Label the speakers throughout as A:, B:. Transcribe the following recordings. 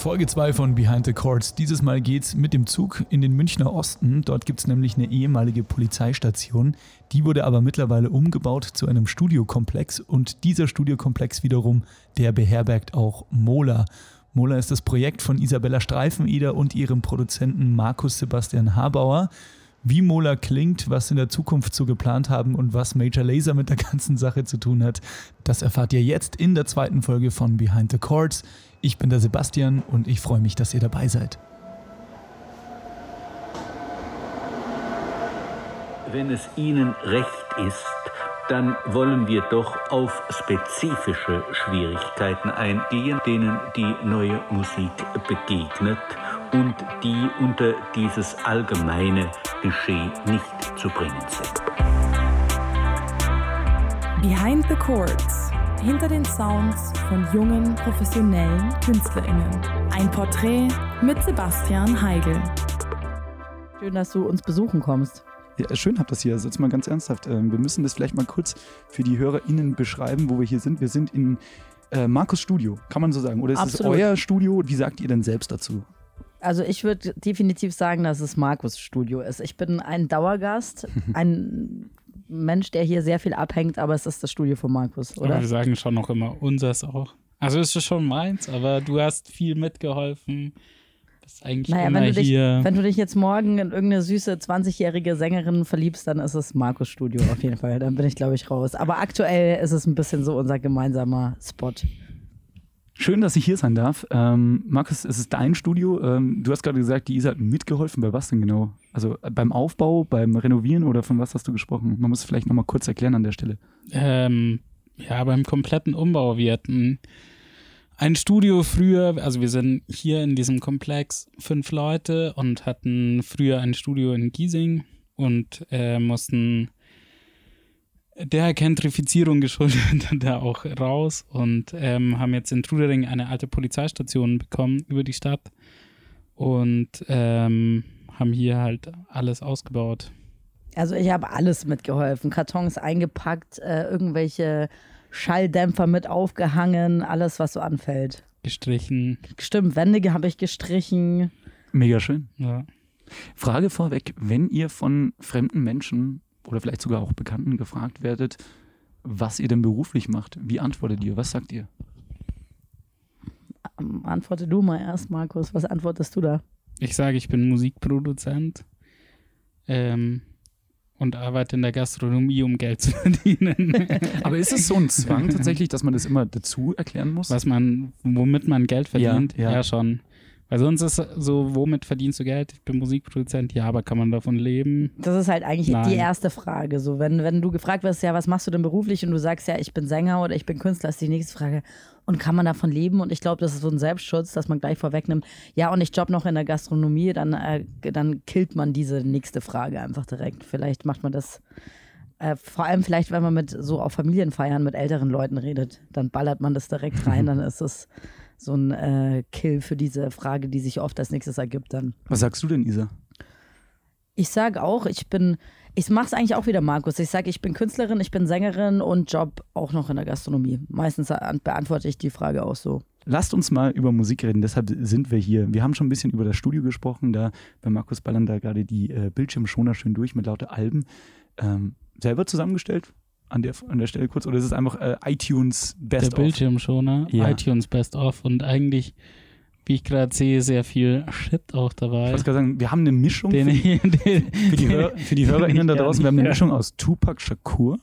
A: Folge 2 von Behind the Courts. Dieses Mal geht's mit dem Zug in den Münchner Osten. Dort gibt es nämlich eine ehemalige Polizeistation. Die wurde aber mittlerweile umgebaut zu einem Studiokomplex und dieser Studiokomplex wiederum, der beherbergt auch Mola. Mola ist das Projekt von Isabella Streifeneder und ihrem Produzenten Markus Sebastian Habauer. Wie Mola klingt, was sie in der Zukunft so geplant haben und was Major Laser mit der ganzen Sache zu tun hat, das erfahrt ihr jetzt in der zweiten Folge von Behind the Chords. Ich bin der Sebastian und ich freue mich, dass ihr dabei seid.
B: Wenn es Ihnen recht ist, dann wollen wir doch auf spezifische Schwierigkeiten eingehen, denen die neue Musik begegnet und die unter dieses allgemeine Geschehen nicht zu bringen sind.
C: Behind the Chords hinter den Sounds von jungen, professionellen KünstlerInnen. Ein Porträt mit Sebastian Heigl.
D: Schön, dass du uns besuchen kommst.
A: Ja, schön habt das hier. Also jetzt mal ganz ernsthaft. Ähm, wir müssen das vielleicht mal kurz für die HörerInnen beschreiben, wo wir hier sind. Wir sind in äh, Markus Studio, kann man so sagen. Oder ist Absolut. es euer Studio? Wie sagt ihr denn selbst dazu?
D: Also ich würde definitiv sagen, dass es Markus Studio ist. Ich bin ein Dauergast, ein Mensch, der hier sehr viel abhängt, aber es ist das Studio von Markus, oder?
E: Aber wir sagen schon noch immer unseres auch. Also es ist schon meins, aber du hast viel mitgeholfen. Bist eigentlich naja, immer
D: wenn du,
E: hier.
D: Dich, wenn du dich jetzt morgen in irgendeine süße 20-jährige Sängerin verliebst, dann ist es Markus Studio auf jeden Fall. Dann bin ich, glaube ich, raus. Aber aktuell ist es ein bisschen so unser gemeinsamer Spot.
A: Schön, dass ich hier sein darf. Ähm, Markus, es ist dein Studio. Ähm, du hast gerade gesagt, die Isa hat mitgeholfen. Bei was denn genau? Also äh, beim Aufbau, beim Renovieren oder von was hast du gesprochen? Man muss es vielleicht nochmal kurz erklären an der Stelle.
E: Ähm, ja, beim kompletten Umbau. Wir hatten ein Studio früher, also wir sind hier in diesem Komplex fünf Leute und hatten früher ein Studio in Giesing und äh, mussten der Gentrifizierung geschuldet da auch raus und ähm, haben jetzt in Trudering eine alte Polizeistation bekommen über die Stadt und ähm, haben hier halt alles ausgebaut.
D: Also ich habe alles mitgeholfen, Kartons eingepackt, äh, irgendwelche Schalldämpfer mit aufgehangen, alles was so anfällt.
E: Gestrichen.
D: Stimmt, Wände habe ich gestrichen.
A: Mega schön.
E: Ja.
A: Frage vorweg, wenn ihr von fremden Menschen oder vielleicht sogar auch Bekannten gefragt werdet, was ihr denn beruflich macht, wie antwortet ihr? Was sagt ihr?
D: Antworte du mal erst, Markus. Was antwortest du da?
E: Ich sage, ich bin Musikproduzent ähm, und arbeite in der Gastronomie, um Geld zu verdienen.
A: Aber ist es so ein Zwang tatsächlich, dass man das immer dazu erklären muss?
E: Was man, womit man Geld verdient? Ja, ja. ja schon. Weil sonst ist so, womit verdienst du Geld? Ich bin Musikproduzent, ja, aber kann man davon leben?
D: Das ist halt eigentlich Nein. die erste Frage. So, wenn, wenn du gefragt wirst, ja, was machst du denn beruflich und du sagst, ja, ich bin Sänger oder ich bin Künstler, ist die nächste Frage. Und kann man davon leben? Und ich glaube, das ist so ein Selbstschutz, dass man gleich vorwegnimmt, ja, und ich job noch in der Gastronomie, dann, äh, dann killt man diese nächste Frage einfach direkt. Vielleicht macht man das. Äh, vor allem vielleicht, wenn man mit so auf Familienfeiern mit älteren Leuten redet, dann ballert man das direkt rein, dann ist es so ein äh, Kill für diese Frage, die sich oft als nächstes ergibt dann.
A: Was sagst du denn, Isa?
D: Ich sage auch, ich bin, ich mache es eigentlich auch wieder, Markus. Ich sage, ich bin Künstlerin, ich bin Sängerin und Job auch noch in der Gastronomie. Meistens beantworte ich die Frage auch so.
A: Lasst uns mal über Musik reden, deshalb sind wir hier. Wir haben schon ein bisschen über das Studio gesprochen, da bei Markus ballern da gerade die äh, Bildschirmschoner schön durch mit lauter Alben. Ähm, selber zusammengestellt? An der, an der Stelle kurz? Oder ist es einfach äh, iTunes Best
E: der of? Der Bildschirmschoner, ja. iTunes Best of und eigentlich, wie ich gerade sehe, sehr viel Shit auch dabei.
A: Ich wollte gerade sagen, wir haben eine Mischung den, für, den, für, die, Hör, für die HörerInnen da draußen, wir haben eine Mischung aus Tupac Shakur,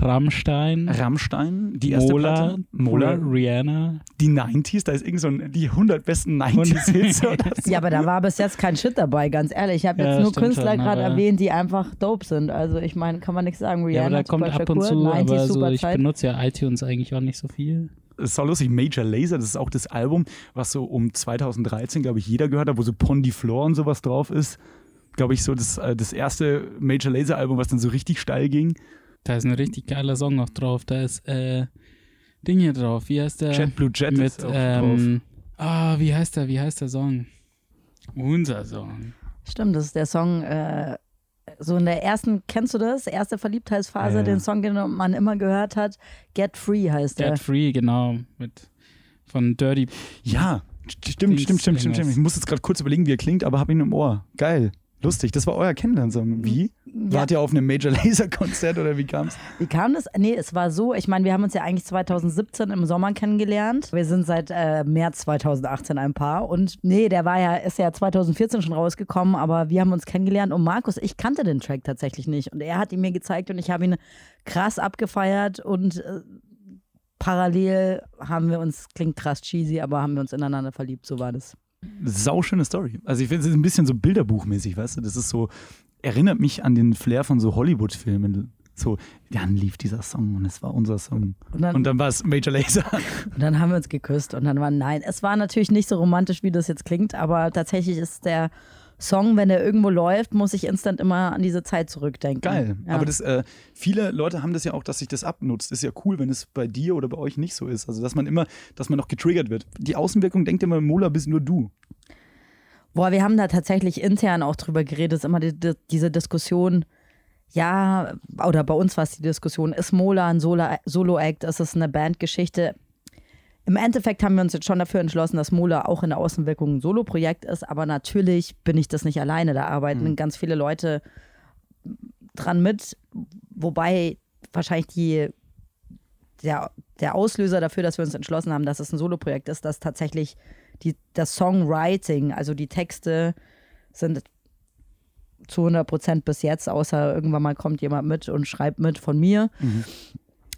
E: Rammstein.
A: Rammstein, die erste
E: Mola,
A: Platte.
E: Mola, Rihanna.
A: Die 90s, da ist irgend so ein, die 100 besten 90s-Hits.
D: so. Ja, aber da war bis jetzt kein Shit dabei, ganz ehrlich. Ich habe jetzt ja, nur Künstler gerade erwähnt, die einfach dope sind. Also ich meine, kann man nichts sagen. Rihanna,
E: ja, aber da kommt ab und zu, 90s, aber so, ich benutze ja iTunes eigentlich auch nicht so viel.
A: Es ist auch lustig, Major Laser, das ist auch das Album, was so um 2013, glaube ich, jeder gehört hat, wo so Pondy Floor und sowas drauf ist. Glaube ich, so das, äh, das erste Major Laser Album, was dann so richtig steil ging.
E: Da ist ein richtig geiler Song noch drauf. Da ist äh, Ding hier drauf. Wie heißt der?
A: Jet Blue Jet
E: mit, ist auch ähm, drauf. Ah, wie heißt der? Wie heißt der Song? Unser Song.
D: Stimmt, das ist der Song. Äh, so in der ersten, kennst du das? Erste Verliebtheitsphase, ja. den Song, den man immer gehört hat. Get Free heißt der.
E: Get Free, genau. Mit von Dirty.
A: Ja, Stimmt, stimmt, stimmt, stimmt, stimmt. Ich muss jetzt gerade kurz überlegen, wie er klingt, aber habe ihn im Ohr. Geil. Lustig, das war euer Kennenlernsong. Wie? Wart ihr auf einem Major Laser Konzert oder wie kam's?
D: Wie kam das? Nee, es war so, ich meine, wir haben uns ja eigentlich 2017 im Sommer kennengelernt. Wir sind seit äh, März 2018 ein Paar und nee, der war ja, ist ja 2014 schon rausgekommen, aber wir haben uns kennengelernt und Markus, ich kannte den Track tatsächlich nicht und er hat ihn mir gezeigt und ich habe ihn krass abgefeiert und äh, parallel haben wir uns, klingt krass cheesy, aber haben wir uns ineinander verliebt, so war das.
A: Sauschöne Story. Also ich finde es ist ein bisschen so bilderbuchmäßig, weißt du? Das ist so, erinnert mich an den Flair von so Hollywood-Filmen. So, dann lief dieser Song und es war unser Song.
D: Und dann,
A: Und dann war es Major Laser.
D: und dann haben wir uns geküsst und dann war nein. Es war natürlich nicht so romantisch, wie das jetzt klingt, aber tatsächlich ist der Song, wenn er irgendwo läuft, muss ich instant immer an diese Zeit zurückdenken.
A: Geil.
D: Ja.
A: Aber das, äh, viele Leute haben das ja auch, dass sich das abnutzt. Ist ja cool, wenn es bei dir oder bei euch nicht so ist. Also, dass man immer, dass man noch getriggert wird. Die Außenwirkung denkt immer, Mola bist nur du.
D: Boah, wir haben da tatsächlich intern auch drüber geredet. Es ist immer die, die, diese Diskussion, ja, oder bei uns war es die Diskussion, ist Mola ein Solo- Solo-Act, ist es eine Bandgeschichte? Im Endeffekt haben wir uns jetzt schon dafür entschlossen, dass Mola auch in der Außenwirkung ein Solo-Projekt ist, aber natürlich bin ich das nicht alleine. Da arbeiten ganz viele Leute dran mit, wobei wahrscheinlich die, der, der Auslöser dafür, dass wir uns entschlossen haben, dass es ein Solo-Projekt ist, dass tatsächlich die, das Songwriting, also die Texte sind zu 100 Prozent bis jetzt, außer irgendwann mal kommt jemand mit und schreibt mit von mir.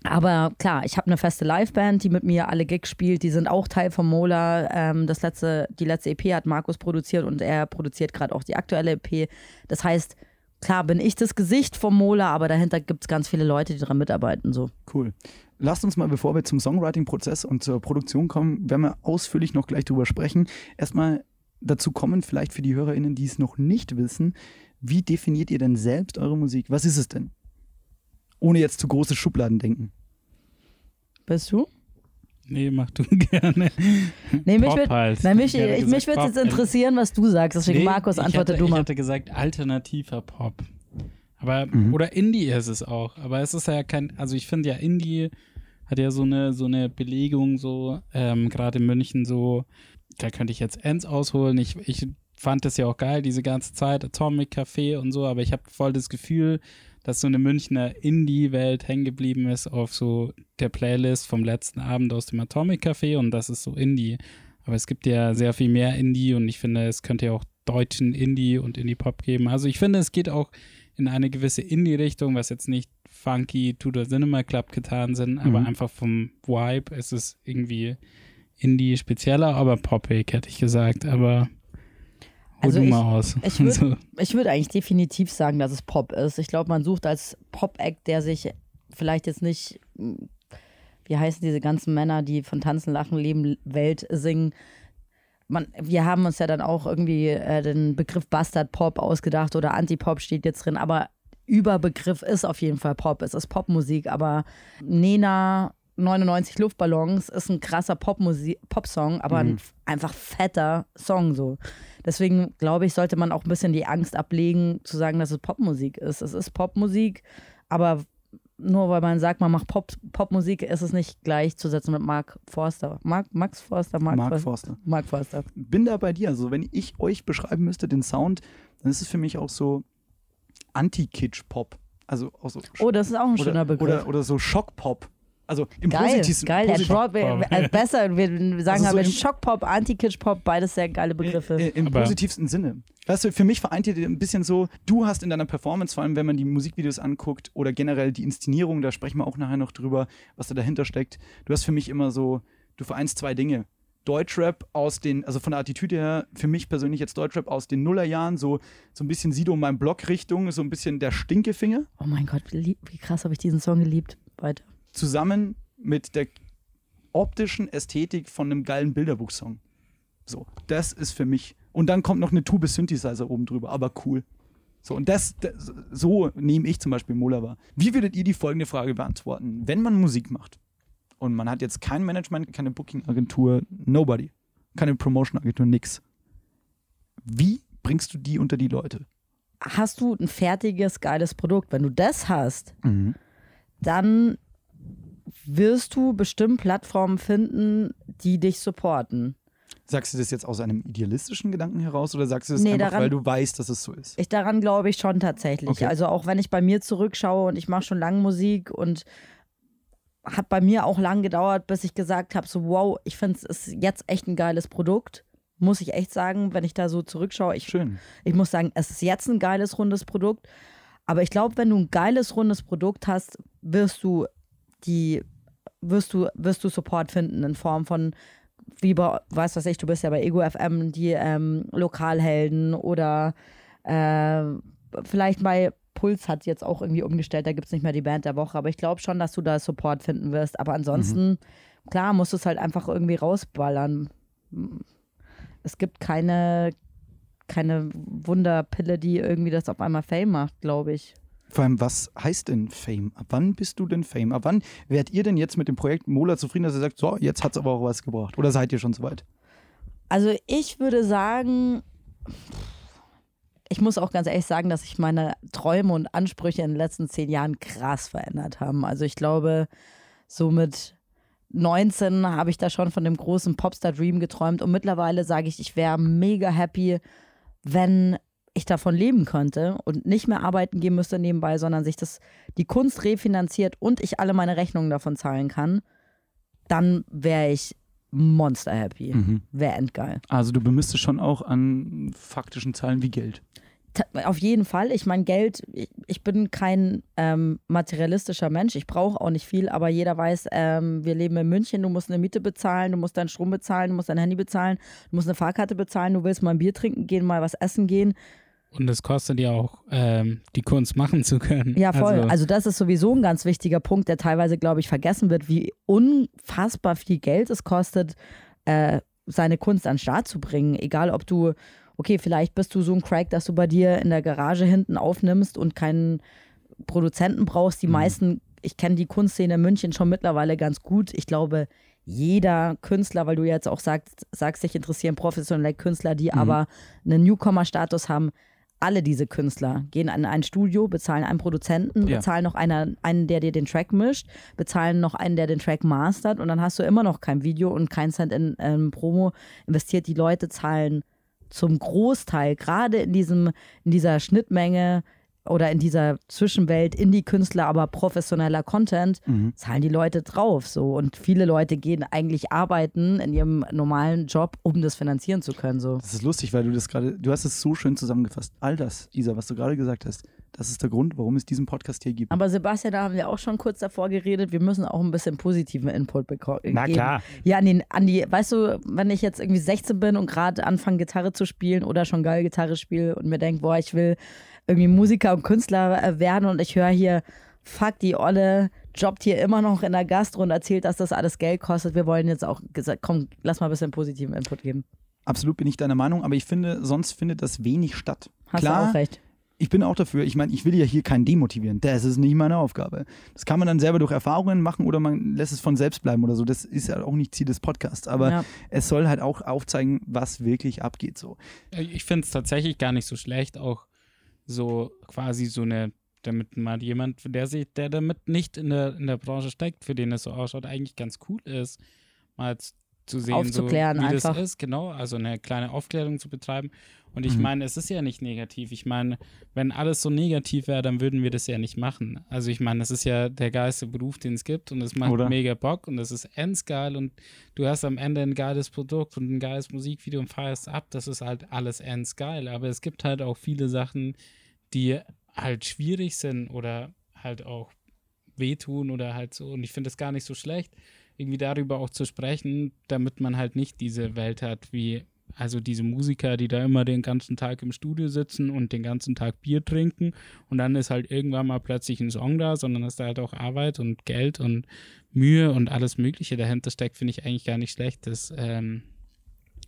D: Aber klar, ich habe eine feste Liveband, die mit mir alle Gigs spielt. Die sind auch Teil von Mola. Ähm, das letzte, die letzte EP hat Markus produziert und er produziert gerade auch die aktuelle EP. Das heißt, klar bin ich das Gesicht vom Mola, aber dahinter gibt es ganz viele Leute, die daran mitarbeiten. So.
A: Cool. Lasst uns mal, bevor wir zum Songwriting-Prozess und zur Produktion kommen, werden wir ausführlich noch gleich drüber sprechen. Erstmal dazu kommen, vielleicht für die HörerInnen, die es noch nicht wissen, wie definiert ihr denn selbst eure Musik? Was ist es denn? Ohne jetzt zu große Schubladen denken.
D: Bist du?
E: Nee, mach du gerne.
D: Nee, mich
E: Pop
D: würd-
E: halt.
D: Nein, mich,
E: Ich
D: mich würde
E: Pop.
D: jetzt interessieren, was du sagst. Deswegen,
E: Nee,
D: Markus, antworte
E: hätte,
D: du mal.
E: Ich hätte gesagt alternativer Pop. Aber,
A: Mhm.
E: oder Indie ist es auch. Aber es ist ja kein, also ich finde ja Indie hat ja so eine, so eine Belegung so, ähm, gerade in München so, da könnte ich jetzt Ends ausholen. Ich, ich fand das ja auch geil, diese ganze Zeit, Atomic Café und so, aber ich habe voll das Gefühl, dass so eine Münchner Indie-Welt hängen geblieben ist auf so der Playlist vom letzten Abend aus dem Atomic Café und das ist so Indie. Aber es gibt ja sehr viel mehr Indie und ich finde, es könnte ja auch deutschen Indie und Indie-Pop geben. Also ich finde, es geht auch in eine gewisse Indie-Richtung, was jetzt nicht funky the Cinema Club getan sind, aber
A: Mhm.
E: einfach vom Vibe ist es irgendwie Indie spezieller, aber poppig, hätte ich gesagt. Aber
D: Also ich-
E: aus.
D: ich würd- würde eigentlich definitiv sagen, dass es Pop ist. Ich glaube, man sucht als Pop-Act, der sich vielleicht jetzt nicht, mh, wie heißen diese ganzen Männer, die von Tanzen, Lachen, Leben, Welt singen. Man, wir haben uns ja dann auch irgendwie äh, den Begriff Bastard Pop ausgedacht oder Anti-Pop steht jetzt drin, aber Überbegriff ist auf jeden Fall Pop. Es ist Popmusik, aber Nena 99 Luftballons ist ein krasser Popmusik, Popsong, aber ein f- einfach fetter Song so. Deswegen glaube ich, sollte man auch ein bisschen die Angst ablegen, zu sagen, dass es Popmusik ist. Es ist Popmusik, aber nur weil man sagt, man macht Pop, Popmusik, ist es nicht gleichzusetzen mit Mark Forster. Mark, Max Forster, Mark,
A: Mark
D: Forster.
A: Forster.
D: Mark Forster.
A: Bin da bei dir. Also, wenn ich euch beschreiben müsste, den Sound, dann ist es für mich auch so Anti-Kitsch-Pop. Also auch so
D: Oh, das ist auch ein schöner
A: oder,
D: Begriff.
A: oder, oder so Schock-Pop. Also im
D: Geil,
A: positivsten
D: geil.
A: Posit-
D: Drop, äh, äh, besser, wir wir sagen
A: Also so
D: aber
A: im-
D: Schockpop, Anti-Kitsch-Pop, beides sehr geile Begriffe.
A: Äh, Im
E: Aber-
A: positivsten Sinne. Weißt du, für mich vereint ihr ein bisschen so, du hast in deiner Performance, vor allem wenn man die Musikvideos anguckt oder generell die Inszenierung, da sprechen wir auch nachher noch drüber, was da dahinter steckt. Du hast für mich immer so, du vereinst zwei Dinge. Deutschrap aus den, also von der Attitüde her, für mich persönlich jetzt Deutschrap aus den Nullerjahren, so, so ein bisschen Sido in meinem Block-Richtung, so ein bisschen der Stinkefinger,
D: oh mein Gott, wie, lieb- wie krass habe ich diesen Song geliebt. Weiter.
A: Zusammen mit der optischen Ästhetik von einem geilen Bilderbuchsong. So, das ist für mich. Und dann kommt noch eine Tube Synthesizer oben drüber, aber cool. So, und das, das so nehme ich zum Beispiel Mola wahr. Wie würdet ihr die folgende Frage beantworten? Wenn man Musik macht und man hat jetzt kein Management, keine Booking-Agentur, nobody, keine Promotion-Agentur, nix. Wie bringst du die unter die Leute?
D: Hast du ein fertiges, geiles Produkt? Wenn du das hast, dann wirst du bestimmt Plattformen finden, die dich supporten.
A: Sagst du das jetzt aus einem idealistischen Gedanken heraus oder sagst du das
D: Nee,
A: einfach,
D: daran-
A: weil du weißt, dass es so ist?
D: Ich daran glaube ich schon tatsächlich.
A: Okay.
D: Also auch wenn ich bei mir zurückschaue und ich mache schon lange Musik und hat bei mir auch lang gedauert, bis ich gesagt habe, so wow, ich finde es ist jetzt echt ein geiles Produkt. Muss ich echt sagen, wenn ich da so zurückschaue. Ich,
A: Schön.
D: ich muss sagen, es ist jetzt ein geiles, rundes Produkt. Aber ich glaube, wenn du ein geiles, rundes Produkt hast, wirst du die, wirst du, wirst du Support finden in Form von, wie bei, weißt was ich, du bist ja bei Ego FM, die ähm, Lokalhelden oder äh, vielleicht bei Puls hat jetzt auch irgendwie umgestellt, da gibt es nicht mehr die Band der Woche, aber ich glaube schon, dass du da Support finden wirst. Aber ansonsten, klar, musst du es halt einfach irgendwie rausballern. Es gibt keine, keine Wunderpille, die irgendwie das auf einmal Fame macht, glaube ich.
A: Vor allem, was heißt denn Fame? Ab wann bist du denn Fame? Ab wann wärt ihr denn jetzt mit dem Projekt Mola zufrieden, dass ihr sagt, so, jetzt hat es aber auch was gebracht? Oder seid ihr schon soweit?
D: Also ich würde sagen, ich muss auch ganz ehrlich sagen, dass sich meine Träume und Ansprüche in den letzten zehn Jahren krass verändert haben. Also ich glaube, so mit 19 habe ich da schon von dem großen Popstar-Dream geträumt und mittlerweile sage ich, ich wäre mega happy, wenn ich davon leben könnte und nicht mehr arbeiten gehen müsste nebenbei, sondern sich das die Kunst refinanziert und ich alle meine Rechnungen davon zahlen kann, dann wäre ich monster happy. Wäre endgeil.
A: Also du bemisst es schon auch an faktischen Zahlen wie Geld.
D: Auf jeden Fall. Ich meine, Geld, ich, ich bin kein ähm, materialistischer Mensch. Ich brauche auch nicht viel, aber jeder weiß, ähm, wir leben in München, du musst eine Miete bezahlen, du musst deinen Strom bezahlen, du musst dein Handy bezahlen, du musst eine Fahrkarte bezahlen, du willst mal ein Bier trinken gehen, mal was essen gehen.
E: Und es kostet ja auch, ähm, die Kunst machen zu können.
D: Ja, voll. Also,
E: Also,
D: das ist sowieso ein ganz wichtiger Punkt, der teilweise, glaube ich, vergessen wird, wie unfassbar viel Geld es kostet, äh, seine Kunst an den Start zu bringen. Egal, ob du, okay, vielleicht bist du so ein Crack, dass du bei dir in der Garage hinten aufnimmst und keinen Produzenten brauchst. Die meisten, ich kenne die Kunstszene in München schon mittlerweile ganz gut. Ich glaube, jeder Künstler, weil du jetzt auch sagst, sagst dich interessieren professionelle Künstler, die aber einen Newcomer-Status haben, alle diese Künstler gehen in ein Studio, bezahlen einen Produzenten,
A: Ja.
D: bezahlen noch einer, einen, der dir den Track mischt, bezahlen noch einen, der den Track mastert und dann hast du immer noch kein Video und kein Cent in ähm, Promo investiert. Die Leute zahlen zum Großteil, gerade in, diesem, in dieser Schnittmenge oder in dieser Zwischenwelt Indie-Künstler, aber professioneller Content, zahlen die Leute drauf. So. Und viele Leute gehen eigentlich arbeiten in ihrem normalen Job, um das finanzieren zu können. So.
A: Das ist lustig, weil du das gerade, du hast es so schön zusammengefasst. All das, Isa, was du gerade gesagt hast, das ist der Grund, warum es diesen Podcast hier gibt.
D: Aber Sebastian, da haben wir auch schon kurz davor geredet, wir müssen auch ein bisschen positiven Input bekommen.
A: Na klar.
D: Ja, an, den, an die, weißt du, wenn ich jetzt irgendwie 16 bin und gerade anfange, Gitarre zu spielen oder schon geil Gitarre spiele und mir denke, boah, ich will irgendwie Musiker und Künstler äh, werden und ich höre hier, fuck, die Olle jobbt hier immer noch in der Gastro und erzählt, dass das alles Geld kostet. Wir wollen jetzt auch gesagt, komm, lass mal ein bisschen positiven Input geben.
A: Absolut bin ich deiner Meinung, aber ich finde, sonst findet das wenig statt.
D: Hast
A: Klar,
D: du auch recht.
A: Ich bin auch dafür. Ich meine, ich will ja hier keinen demotivieren. Das ist nicht meine Aufgabe. Das kann man dann selber durch Erfahrungen machen oder man lässt es von selbst bleiben oder so. Das ist ja auch nicht Ziel des Podcasts. Aber
D: Ja.
A: es soll halt auch aufzeigen, was wirklich abgeht. So.
E: ich finde es tatsächlich gar nicht so schlecht, auch so quasi so eine, damit mal jemand, der sich, der damit nicht in der, in der Branche steckt, für den es so ausschaut, eigentlich ganz cool ist, mal z- zu sehen,
D: Aufzuklären
E: so, wie
D: einfach.
E: das ist, genau, also eine kleine Aufklärung zu betreiben. Und ich
A: Mhm.
E: meine, es ist ja nicht negativ. Ich meine, wenn alles so negativ wäre, dann würden wir das ja nicht machen. Also ich meine, es ist ja der geilste Beruf, den es gibt und es macht
A: Oder?
E: mega Bock und es ist endgeil und du hast am Ende ein geiles Produkt und ein geiles Musikvideo und feierst ab. Das ist halt alles endgeil. Aber es gibt halt auch viele Sachen, die halt schwierig sind oder halt auch wehtun oder halt so. Und ich finde es gar nicht so schlecht, irgendwie darüber auch zu sprechen, damit man halt nicht diese Welt hat, wie also diese Musiker, die da immer den ganzen Tag im Studio sitzen und den ganzen Tag Bier trinken und dann ist halt irgendwann mal plötzlich ein Song da, sondern dass da halt auch Arbeit und Geld und Mühe und alles Mögliche dahinter steckt, finde ich eigentlich gar nicht schlecht, das ähm,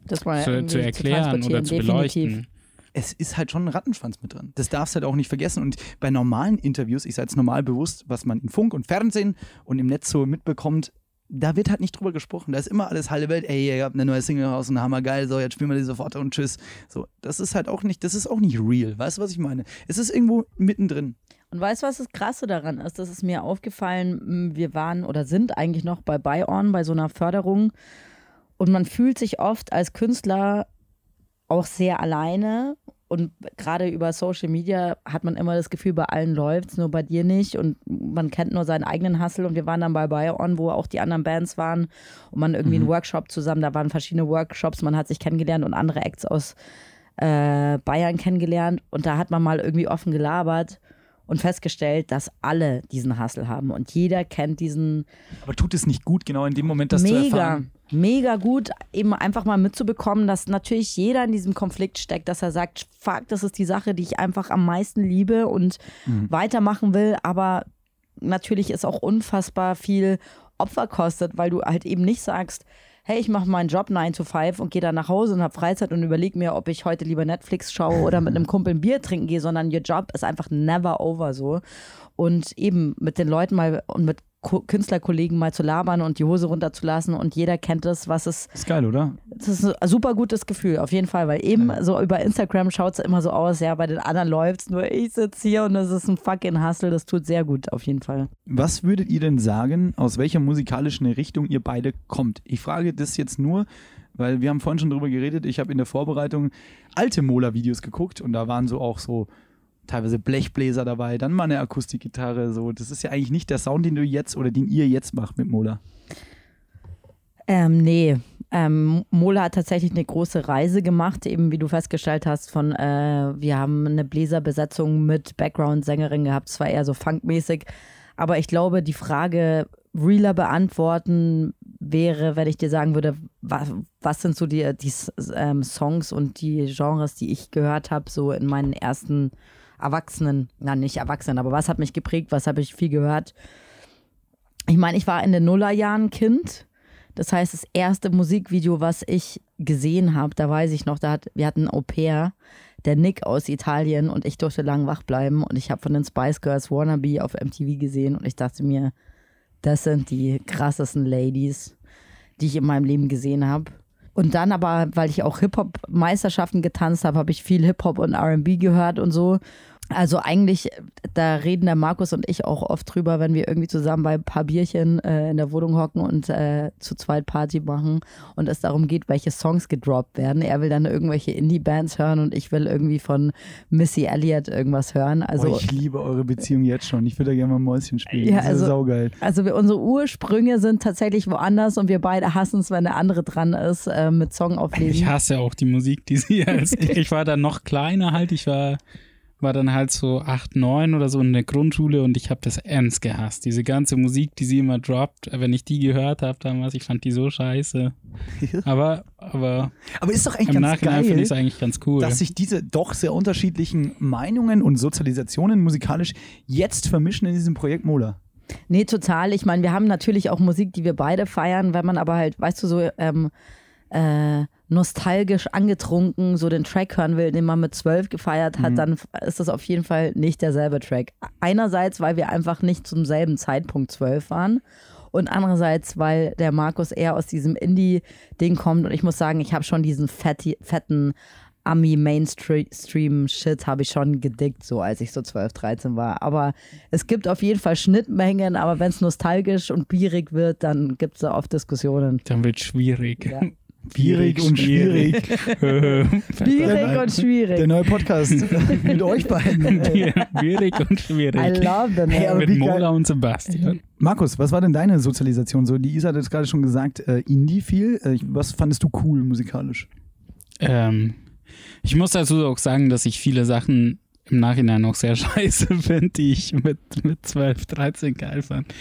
D: Das mal
E: zu, zu erklären oder
D: transportieren,
E: zu
D: definitiv.
E: beleuchten.
A: es ist halt schon ein Rattenschwanz mit drin. Das darfst du halt auch nicht vergessen. Und bei normalen Interviews, ich sage jetzt normal bewusst, was man in Funk und Fernsehen und im Netz so mitbekommt, da wird halt nicht drüber gesprochen. Da ist immer alles halbe Welt. Ey, ihr habt eine neue Single raus und hammergeil, so, jetzt spielen wir die sofort und tschüss. So, das ist halt auch nicht, das ist auch nicht real. Weißt du, was ich meine? Es ist irgendwo mittendrin.
D: Und weißt du, was das Krasse daran ist? Das ist mir aufgefallen, wir waren oder sind eigentlich noch bei Buy-On, bei so einer Förderung. Und man fühlt sich oft als Künstler auch sehr alleine. Und gerade über Social Media hat man immer das Gefühl, bei allen läuft es, nur bei dir nicht. Und man kennt nur seinen eigenen Hustle. Und wir waren dann bei Bion, wo auch die anderen Bands waren. Und man irgendwie mhm. einen Workshop zusammen, da waren verschiedene Workshops, man hat sich kennengelernt und andere Acts aus äh, Bayern kennengelernt. Und da hat man mal irgendwie offen gelabert und festgestellt, dass alle diesen Hustle haben und jeder kennt diesen.
A: Aber tut es nicht gut, genau in dem Moment das
D: mega,
A: zu erfahren?
D: Mega gut, eben einfach mal mitzubekommen, dass natürlich jeder in diesem Konflikt steckt, dass er sagt, fuck, das ist die Sache, die ich einfach am meisten liebe und mhm. weitermachen will, aber natürlich ist auch unfassbar viel Opfer kostet, weil du halt eben nicht sagst, hey, ich mache meinen Job 9 to 5 und gehe dann nach Hause und habe Freizeit und überlege mir, ob ich heute lieber Netflix schaue oder mit einem Kumpel ein Bier trinken gehe, sondern your Job ist einfach never over so. Und eben mit den Leuten mal und mit Künstlerkollegen mal zu labern und die Hose runterzulassen und jeder kennt es, was es.
A: Ist geil, oder?
D: Das ist ein super gutes Gefühl, auf jeden Fall, weil eben ja. so über Instagram schaut es immer so aus, ja, bei den anderen läuft es nur, ich sitze hier und es ist ein fucking Hustle, das tut sehr gut, auf jeden Fall.
A: Was würdet ihr denn sagen, aus welcher musikalischen Richtung ihr beide kommt? Ich frage das jetzt nur, weil wir haben vorhin schon drüber geredet, ich habe in der Vorbereitung alte Mola-Videos geguckt und da waren so auch so teilweise Blechbläser dabei, dann mal eine Akustikgitarre. So, das ist ja eigentlich nicht der Sound, den du jetzt oder den ihr jetzt macht mit Mola.
D: Ähm, nee. Ähm, Mola hat tatsächlich eine große Reise gemacht, eben wie du festgestellt hast, von äh, wir haben eine Bläserbesetzung mit Background-Sängerin gehabt, zwar eher so funkmäßig, aber ich glaube, die Frage realer beantworten wäre, wenn ich dir sagen würde, was, was sind so die, die ähm, Songs und die Genres, die ich gehört habe, so in meinen ersten Erwachsenen, na nicht Erwachsenen, aber was hat mich geprägt, was habe ich viel gehört. Ich meine, ich war in den Nullerjahren Kind. Das heißt, das erste Musikvideo, was ich gesehen habe, da weiß ich noch, da hat, wir hatten ein Au pair, der Nick aus Italien und ich durfte lang wach bleiben und ich habe von den Spice Girls Wannabe auf MTV gesehen und ich dachte mir, das sind die krassesten Ladies, die ich in meinem Leben gesehen habe. Und dann aber, weil ich auch Hip-Hop-Meisterschaften getanzt habe, habe ich viel Hip-Hop und RB gehört und so. Also eigentlich, da reden der Markus und ich auch oft drüber, wenn wir irgendwie zusammen bei ein paar Bierchen äh, in der Wohnung hocken und äh, zu zweit Party machen und es darum geht, welche Songs gedroppt werden. Er will dann irgendwelche Indie-Bands hören und ich will irgendwie von Missy Elliott irgendwas hören. Also,
A: oh, ich liebe eure Beziehung jetzt schon. Ich würde da gerne mal Mäuschen spielen. Ja, das
D: also,
A: ist saugeil.
D: Also wir, unsere Ursprünge sind tatsächlich woanders und wir beide hassen es, wenn der andere dran ist äh, mit Song auflegen.
E: Ich hasse auch die Musik, die sie als ich war da noch kleiner halt. Ich war war dann halt so 8, 9 oder so in der Grundschule und ich habe das ernst gehasst. Diese ganze Musik, die sie immer droppt, wenn ich die gehört habe damals, ich fand die so scheiße. Aber, aber,
A: aber ist doch eigentlich
E: im
A: ganz
E: Nachhinein finde ich es eigentlich ganz cool.
A: Dass sich diese doch sehr unterschiedlichen Meinungen und Sozialisationen musikalisch jetzt vermischen in diesem Projekt Mola.
D: Nee, total. Ich meine, wir haben natürlich auch Musik, die wir beide feiern, wenn man aber halt, weißt du, so ähm, äh, nostalgisch angetrunken so den Track hören will, den man mit zwölf gefeiert hat, mhm. dann ist das auf jeden Fall nicht derselbe Track. Einerseits, weil wir einfach nicht zum selben Zeitpunkt zwölf waren und andererseits, weil der Markus eher aus diesem Indie-Ding kommt und ich muss sagen, ich habe schon diesen fetti, fetten Ami-Mainstream-Shit habe ich schon gedickt, so als ich so 12, 13 war. Aber es gibt auf jeden Fall Schnittmengen, aber wenn es nostalgisch und bierig wird, dann gibt es oft Diskussionen.
E: Dann wird es schwierig. Ja.
A: Schwierig und schwierig.
D: schwierig und schwierig.
A: Der neue Podcast mit euch beiden.
E: Schwierig und schwierig.
D: I love the
E: hey, Mit Mola und Sebastian.
A: Markus, was war denn deine Sozialisation so? Die Isa hat jetzt gerade schon gesagt, äh, Indie viel. Äh, was fandest du cool musikalisch?
E: Ähm, ich muss dazu auch sagen, dass ich viele Sachen im Nachhinein auch sehr scheiße finde, die ich mit, mit 12, 13 geil fand.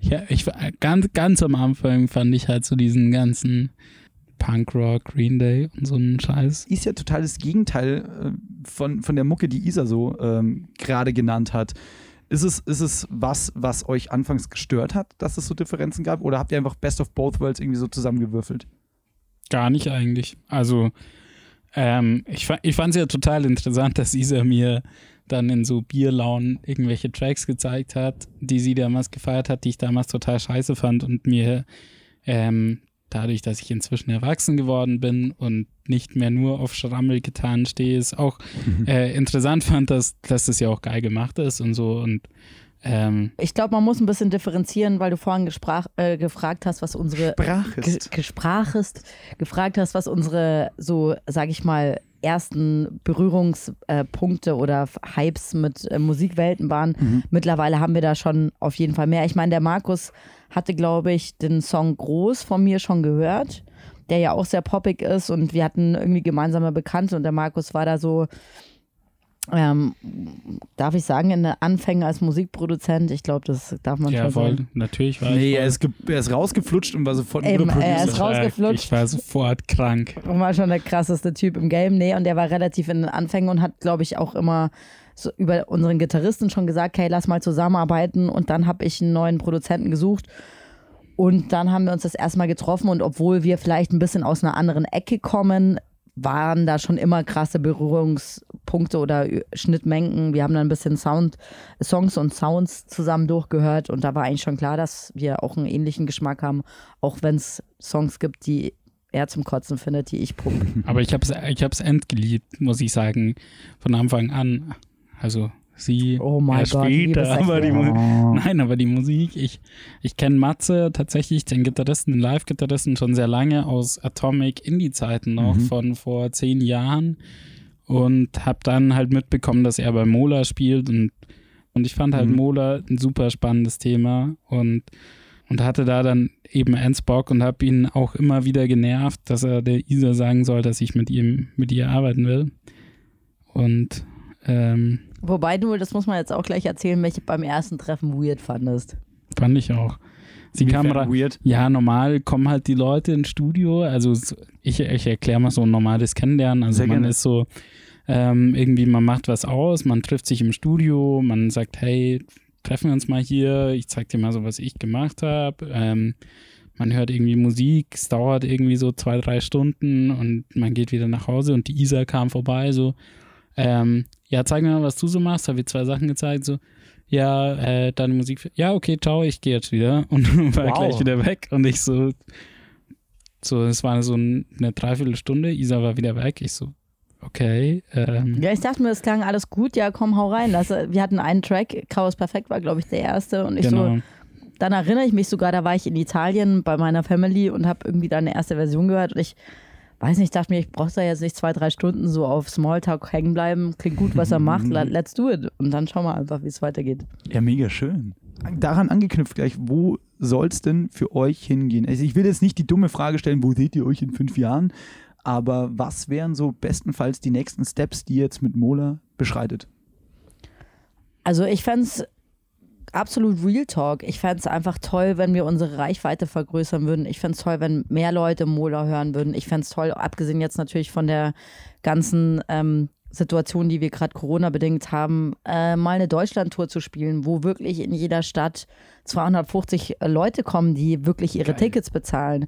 E: Ja, ich, ganz, ganz am Anfang fand ich halt so diesen ganzen Punkrock, Green Day und so einen Scheiß.
A: Ist ja total das Gegenteil äh, von, von der Mucke, die Isa so ähm, gerade genannt hat. Ist es, ist es was, was euch anfangs gestört hat, dass es so Differenzen gab? Oder habt ihr einfach Best of Both Worlds irgendwie so zusammengewürfelt?
E: Gar nicht eigentlich. Also, ähm, ich, ich fand es ja total interessant, dass Isa mir dann in so Bierlaunen irgendwelche Tracks gezeigt hat, die sie damals gefeiert hat, die ich damals total scheiße fand und mir ähm, dadurch, dass ich inzwischen erwachsen geworden bin und nicht mehr nur auf Schrammelgitarren stehe, ist auch mhm. äh, interessant fand, dass, dass das ja auch geil gemacht ist und so und ähm,
D: Ich glaube, man muss ein bisschen differenzieren, weil du vorhin gesprach, äh, gefragt hast, was unsere
A: Sprachest.
D: Ge Gesprachest, gefragt hast, was unsere, so sage ich mal, ersten Berührungspunkte oder Hypes mit äh, Musikwelten waren. Mittlerweile haben wir da schon auf jeden Fall mehr. Ich meine, der Markus hatte, glaube ich, den Song Groß von mir schon gehört, der ja auch sehr poppig ist und wir hatten irgendwie gemeinsame Bekannte und der Markus war da so, ähm, darf ich sagen, in den Anfängen als Musikproduzent. Ich glaube, das darf man
E: ja,
D: schon
E: voll,
D: sagen.
E: natürlich war
A: Nee,
E: ich
A: er ist, er ist rausgeflutscht und war sofort ein
D: Eben, er ist rausgeflutscht.
E: Ich war sofort krank.
D: Und war schon der krasseste Typ im Game. Nee, und der war relativ in den Anfängen und hat, glaube ich, auch immer so über unseren Gitarristen schon gesagt, hey, lass mal zusammenarbeiten. Und dann habe ich einen neuen Produzenten gesucht. Und dann haben wir uns das erstmal getroffen und obwohl wir vielleicht ein bisschen aus einer anderen Ecke kommen, waren da schon immer krasse Berührungspunkte oder Schnittmengen. Wir haben dann ein bisschen Sound, Songs und Sounds zusammen durchgehört und da war eigentlich schon klar, dass wir auch einen ähnlichen Geschmack haben, auch wenn es Songs gibt, die er zum Kotzen findet, die ich pumpe.
E: Aber ich habe es ich endgeliebt, muss ich sagen, von Anfang an. Also sie
D: Oh mein
E: erst
D: Gott,
E: später, aber die, Mu- Nein, aber die Musik, ich, ich kenne Matze tatsächlich, den Gitarristen, den Live-Gitarristen schon sehr lange aus Atomic Indie-Zeiten noch, von vor zehn Jahren und habe dann halt mitbekommen, dass er bei Mola spielt und, und ich fand halt Mola ein super spannendes Thema und und hatte da dann eben ernst Bock und habe ihn auch immer wieder genervt, dass er der Isa sagen soll, dass ich mit ihm mit ihr arbeiten will. Und ähm,
D: Wobei du, das muss man jetzt auch gleich erzählen, welche beim ersten Treffen weird fandest.
E: fand ich auch. Sie kam
A: Inwiefern
E: rein.
A: weird.
E: Ja, normal kommen halt die Leute ins Studio. Also so- ich, ich erkläre mal so ein normales Kennenlernen. Also
A: Sehr
E: man
A: gerne.
E: ist so ähm, irgendwie, man macht was aus, man trifft sich im Studio, man sagt, hey, treffen wir uns mal hier, ich zeig dir mal so, was ich gemacht habe. Ähm, man hört irgendwie Musik, es dauert irgendwie so zwei, drei Stunden und man geht wieder nach Hause und die Isa kam vorbei, so, ähm, ja, zeig mir mal, was du so machst, habe ich zwei Sachen gezeigt, so, ja, äh, deine Musik, ja, okay, ciao, ich gehe jetzt wieder und war
A: Wow.
E: gleich wieder weg und ich so, so, es war so ein- eine Dreiviertelstunde, Isa war wieder weg, ich so, okay, ähm,
D: Ja, ich dachte mir, es klang alles gut, ja, komm, hau rein. Lass, wir hatten einen Track, Chaos Perfekt war, glaube ich, der erste. Und ich
E: genau.
D: so, dann erinnere ich mich sogar, da war ich in Italien bei meiner Family und habe irgendwie da eine erste Version gehört. Und ich weiß nicht, dachte mir, ich brauche da jetzt nicht zwei, drei Stunden so auf Smalltalk hängen bleiben. Klingt gut, was er macht, let- let's do it. Und dann schauen wir einfach, wie es weitergeht.
A: Ja, mega schön. Daran angeknüpft gleich, wo soll es denn für euch hingehen? Also ich will jetzt nicht die dumme Frage stellen, wo seht ihr euch in fünf Jahren? Aber was wären so bestenfalls die nächsten Steps, die ihr jetzt mit Mola beschreitet?
D: Also ich fände es absolut Real Talk. Ich fände es einfach toll, wenn wir unsere Reichweite vergrößern würden. Ich fände es toll, wenn mehr Leute Mola hören würden. Ich fände es toll, abgesehen jetzt natürlich von der ganzen ähm, Situation, die wir gerade Corona-bedingt haben, äh, mal eine Deutschland-Tour zu spielen, wo wirklich in jeder Stadt 250 Leute kommen, die wirklich ihre
A: Geil.
D: Tickets bezahlen.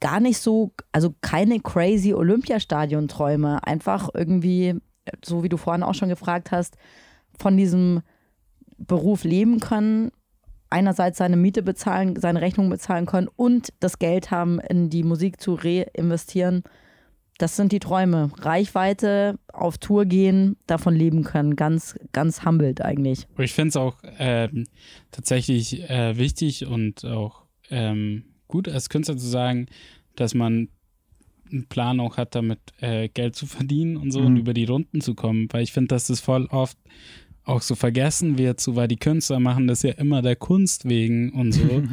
D: Gar nicht so, also keine crazy Olympiastadion-Träume. Einfach irgendwie, so wie du vorhin auch schon gefragt hast, von diesem Beruf leben können, einerseits seine Miete bezahlen, seine Rechnung bezahlen können und das Geld haben, in die Musik zu reinvestieren. Das sind die Träume. Reichweite, auf Tour gehen, davon leben können. Ganz, ganz humbled eigentlich.
E: Ich finde es auch ähm, tatsächlich äh, wichtig und auch ähm, gut als Künstler zu sagen, dass man einen Plan auch hat, damit äh, Geld zu verdienen und so
A: Mhm.
E: und über die Runden zu kommen. Weil ich finde, dass das voll oft auch so vergessen wird, so weil die Künstler machen das ja immer der Kunst wegen und so.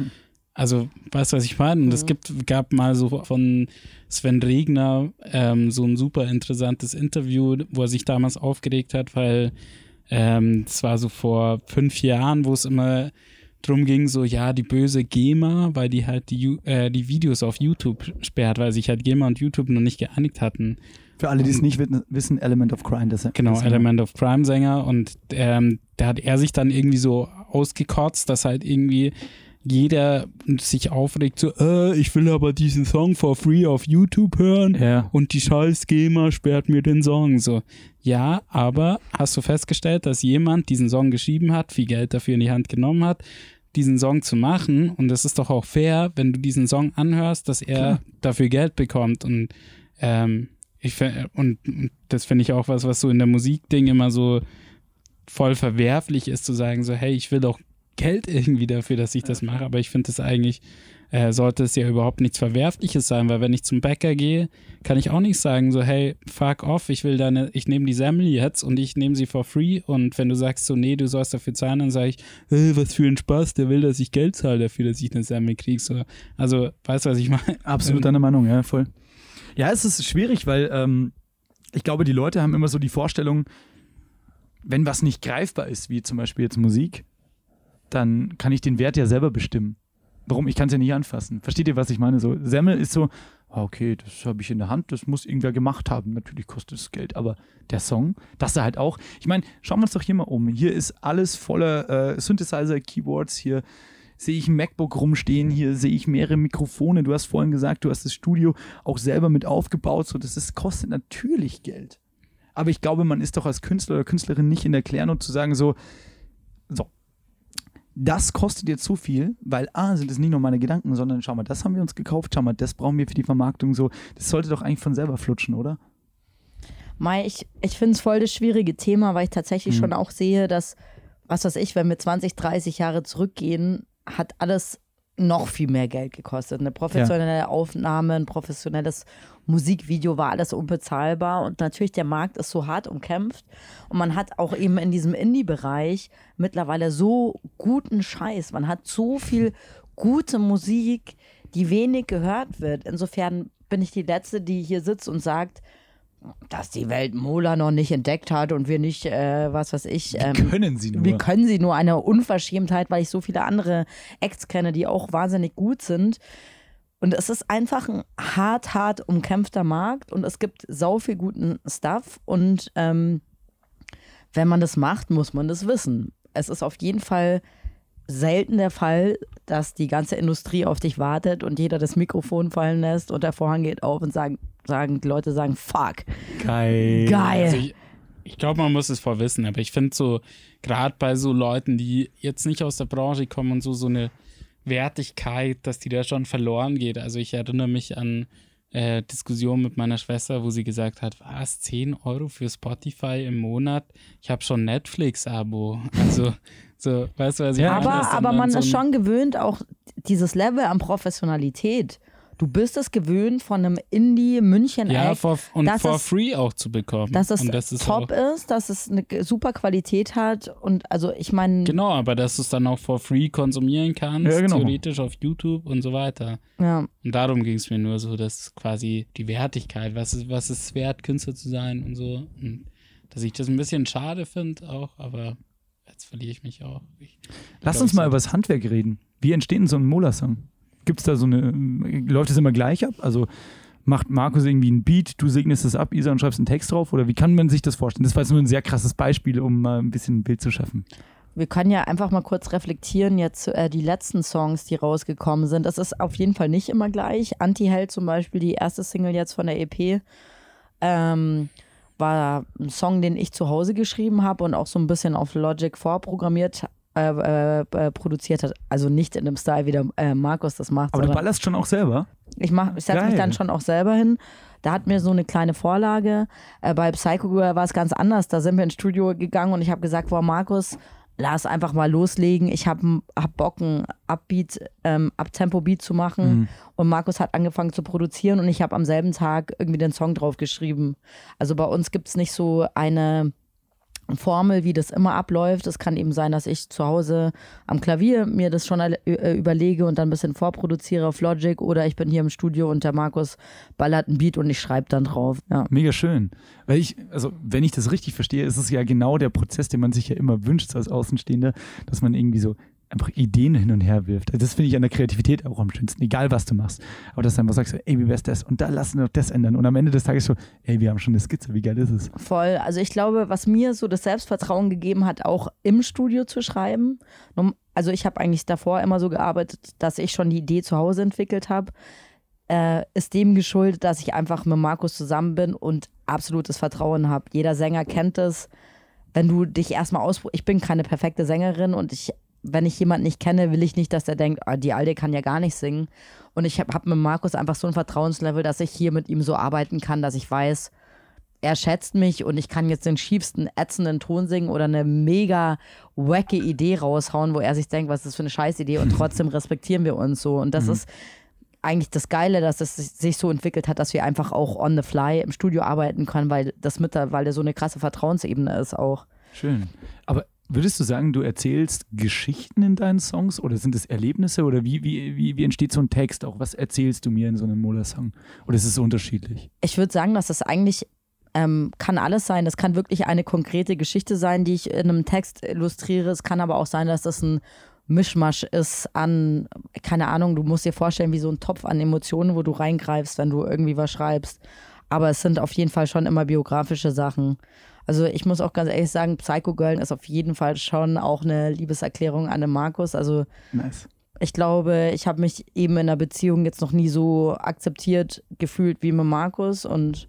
E: Also, weißt du, was ich meine? Und es gibt, gab mal so von Sven Regner ähm, so ein super interessantes Interview, wo er sich damals aufgeregt hat, weil ähm, das war so vor fünf Jahren, wo es immer drum ging, so, ja, die böse GEMA, weil die halt die, äh, die Videos auf YouTube sperrt, weil sich halt GEMA und YouTube noch nicht geeinigt hatten.
A: Für alle, die es nicht wi- wissen, Element of Crime. Das,
E: Genau,
A: das
E: Element of Crime Sänger und ähm, da hat er sich dann irgendwie so ausgekotzt, dass halt irgendwie jeder sich aufregt, so, äh, ich will aber diesen Song for free auf YouTube hören
A: Ja.
E: und die scheiß GEMA sperrt mir den Song. So, ja, aber hast du festgestellt, dass jemand diesen Song geschrieben hat, viel Geld dafür in die Hand genommen hat, diesen Song zu machen und es ist doch auch fair, wenn du diesen Song anhörst, dass er
A: Klar.
E: dafür Geld bekommt und ähm, ich und, und das finde ich auch was, was so in der Musikding immer so voll verwerflich ist zu sagen, so, hey, ich will doch Geld irgendwie dafür, dass ich das mache, aber ich finde das eigentlich äh, sollte es ja überhaupt nichts Verwerfliches sein, weil wenn ich zum Bäcker gehe, kann ich auch nicht sagen, so, hey, fuck off, ich will deine, ich nehme die Semmel jetzt und ich nehme sie for free und wenn du sagst so, nee, du sollst dafür zahlen, dann sage ich, hey, was für ein Spaß, der will, dass ich Geld zahle dafür, dass ich eine Semmel kriege. So. Also, weißt du, was ich meine?
A: Absolut deine Meinung, ja, voll. Ja, es ist schwierig, weil ähm, ich glaube, die Leute haben immer so die Vorstellung, wenn was nicht greifbar ist, wie zum Beispiel jetzt Musik, dann kann ich den Wert ja selber bestimmen. Warum? Ich kann es ja nicht anfassen. Versteht ihr, was ich meine? So, Semmel ist so, ah, okay, das habe ich in der Hand, das muss irgendwer gemacht haben. Natürlich kostet es Geld, aber der Song, das er halt auch. Ich meine, schauen wir uns doch hier mal um. Hier ist alles voller äh, Synthesizer-Keyboards. Hier sehe ich ein MacBook rumstehen. Hier sehe ich mehrere Mikrofone. Du hast vorhin gesagt, du hast das Studio auch selber mit aufgebaut. So, das ist, kostet natürlich Geld. Aber ich glaube, man ist doch als Künstler oder Künstlerin nicht in der Klärung zu sagen, so, so, das kostet jetzt zu viel, weil A, sind es nicht nur meine Gedanken, sondern schau mal, das haben wir uns gekauft, schau mal, das brauchen wir für die Vermarktung so. Das sollte doch eigentlich von selber flutschen, oder?
D: Mai, ich, ich finde es voll das schwierige Thema, weil ich tatsächlich mhm. schon auch sehe, dass, was weiß ich, wenn wir 20, 30 Jahre zurückgehen, hat alles noch viel mehr Geld gekostet. Eine professionelle ja. Aufnahme, ein professionelles Musikvideo war alles unbezahlbar und natürlich der Markt ist so hart umkämpft und man hat auch eben in diesem Indie-Bereich mittlerweile so guten Scheiß. Man hat so viel gute Musik, die wenig gehört wird. Insofern bin ich die Letzte, die hier sitzt und sagt, dass die Welt Mola noch nicht entdeckt hat und wir nicht, äh, was weiß ich.
A: Ähm, wie können sie nur?
D: Wie können sie nur eine Unverschämtheit, weil ich so viele andere Acts kenne, die auch wahnsinnig gut sind. Und es ist einfach ein hart, hart umkämpfter Markt und es gibt sau viel guten Stuff und ähm, wenn man das macht, muss man das wissen. Es ist auf jeden Fall selten der Fall, dass die ganze Industrie auf dich wartet und jeder das Mikrofon fallen lässt und der Vorhang geht auf und sagen, sagen die Leute sagen, fuck.
A: Geil.
D: Geil. Also
E: ich, ich glaube, man muss es vorwissen, aber ich finde so, gerade bei so Leuten, die jetzt nicht aus der Branche kommen und so, so eine Wertigkeit, dass die da schon verloren geht. Also ich erinnere mich an äh, Diskussion mit meiner Schwester, wo sie gesagt hat, was, 10 Euro für Spotify im Monat? Ich habe schon Netflix-Abo. Also, so, weißt du, was ich
D: ja,
E: meine?
D: Aber, aber man so ist schon gewöhnt, auch dieses Level an Professionalität Du bist es gewöhnt von einem Indie-München
E: Ja, for, und for es, free auch zu bekommen.
D: Dass es
E: das
D: ist top ist, dass es eine super Qualität hat und also ich meine.
E: Genau, aber dass du es dann auch for free konsumieren kannst, ja, genau. theoretisch auf YouTube und so weiter.
D: Ja.
E: Und darum ging es mir nur so, dass quasi die Wertigkeit, was ist, was ist wert, Künstler zu sein und so. Und dass ich das ein bisschen schade finde auch, aber jetzt verliere ich mich auch. Ich,
A: Lass uns mal über das Handwerk reden. Wie entsteht denn so ein Mola-Song? Gibt es da so eine, läuft das immer gleich ab? Also macht Markus irgendwie ein Beat, du segnest es ab, Isa, und schreibst einen Text drauf? Oder wie kann man sich das vorstellen? Das war jetzt nur ein sehr krasses Beispiel, um mal ein bisschen ein Bild zu schaffen.
D: Wir können ja einfach mal kurz reflektieren, jetzt äh, die letzten Songs, die rausgekommen sind. Das ist auf jeden Fall nicht immer gleich. Anti-Held zum Beispiel, die erste Single jetzt von der EP, ähm, war ein Song, den ich zu Hause geschrieben habe und auch so ein bisschen auf Logic vorprogrammiert äh, äh, äh, produziert hat. Also nicht in dem Style, wie der äh, Markus das macht.
A: Aber du ballerst schon auch selber?
D: Ich, ich setze mich dann schon auch selber hin. Da hat mir so eine kleine Vorlage. Äh, bei Psycho war es ganz anders. Da sind wir ins Studio gegangen und ich habe gesagt, boah, Markus, lass einfach mal loslegen. Ich habe hab Bock, ein Upbeat, ähm, Uptempo-Beat zu machen. Mhm. Und Markus hat angefangen zu produzieren und ich habe am selben Tag irgendwie den Song drauf geschrieben. Also bei uns gibt es nicht so eine Formel, wie das immer abläuft. Es kann eben sein, dass ich zu Hause am Klavier mir das schon äh, überlege und dann ein bisschen vorproduziere auf Logic oder ich bin hier im Studio und der Markus ballert ein Beat und ich schreibe dann drauf. Ja.
A: Mega schön. Weil ich, also wenn ich das richtig verstehe, ist es ja genau der Prozess, den man sich ja immer wünscht als Außenstehender, dass man irgendwie so einfach Ideen hin und her wirft. Das finde ich an der Kreativität auch am schönsten, egal was du machst. Aber dass du einfach sagst, ey, wie wär's das? Und da lassen wir doch das ändern. Und am Ende des Tages so, ey, wir haben schon eine Skizze, wie geil ist es?
D: Voll. Also ich glaube, was mir so das Selbstvertrauen gegeben hat, auch im Studio zu schreiben. Also ich habe eigentlich davor immer so gearbeitet, dass ich schon die Idee zu Hause entwickelt habe. Äh, ist dem geschuldet, dass ich einfach mit Markus zusammen bin und absolutes Vertrauen habe. Jeder Sänger kennt es. Wenn du dich erstmal ausprobierst, ich bin keine perfekte Sängerin und ich wenn ich jemanden nicht kenne, will ich nicht, dass der denkt, ah, die Alte kann ja gar nicht singen. Und ich habe hab mit Markus einfach so ein Vertrauenslevel, dass ich hier mit ihm so arbeiten kann, dass ich weiß, er schätzt mich und ich kann jetzt den schiefsten, ätzenden Ton singen oder eine mega wacke Idee raushauen, wo er sich denkt, was ist das für eine Scheißidee und trotzdem respektieren wir uns so. Und das
A: Mhm.
D: ist eigentlich das Geile, dass es sich so entwickelt hat, dass wir einfach auch on the fly im Studio arbeiten können, weil das mittlerweile so eine krasse Vertrauensebene ist auch.
A: Schön. Aber würdest du sagen, du erzählst Geschichten in deinen Songs oder sind es Erlebnisse oder wie, wie, wie, wie entsteht so ein Text auch? Was erzählst du mir in so einem Mola-Song? Oder ist es so unterschiedlich?
D: Ich würde sagen, dass das eigentlich ähm, kann alles sein. Das kann wirklich eine konkrete Geschichte sein, die ich in einem Text illustriere. Es kann aber auch sein, dass das ein Mischmasch ist an, keine Ahnung, du musst dir vorstellen, wie so ein Topf an Emotionen, wo du reingreifst, wenn du irgendwie was schreibst. Aber es sind auf jeden Fall schon immer biografische Sachen. Also ich muss auch ganz ehrlich sagen, Psycho Girl ist auf jeden Fall schon auch eine Liebeserklärung an den Markus. Also
A: Nice.
D: ich glaube, ich habe mich eben in einer Beziehung jetzt noch nie so akzeptiert gefühlt wie mit Markus. Und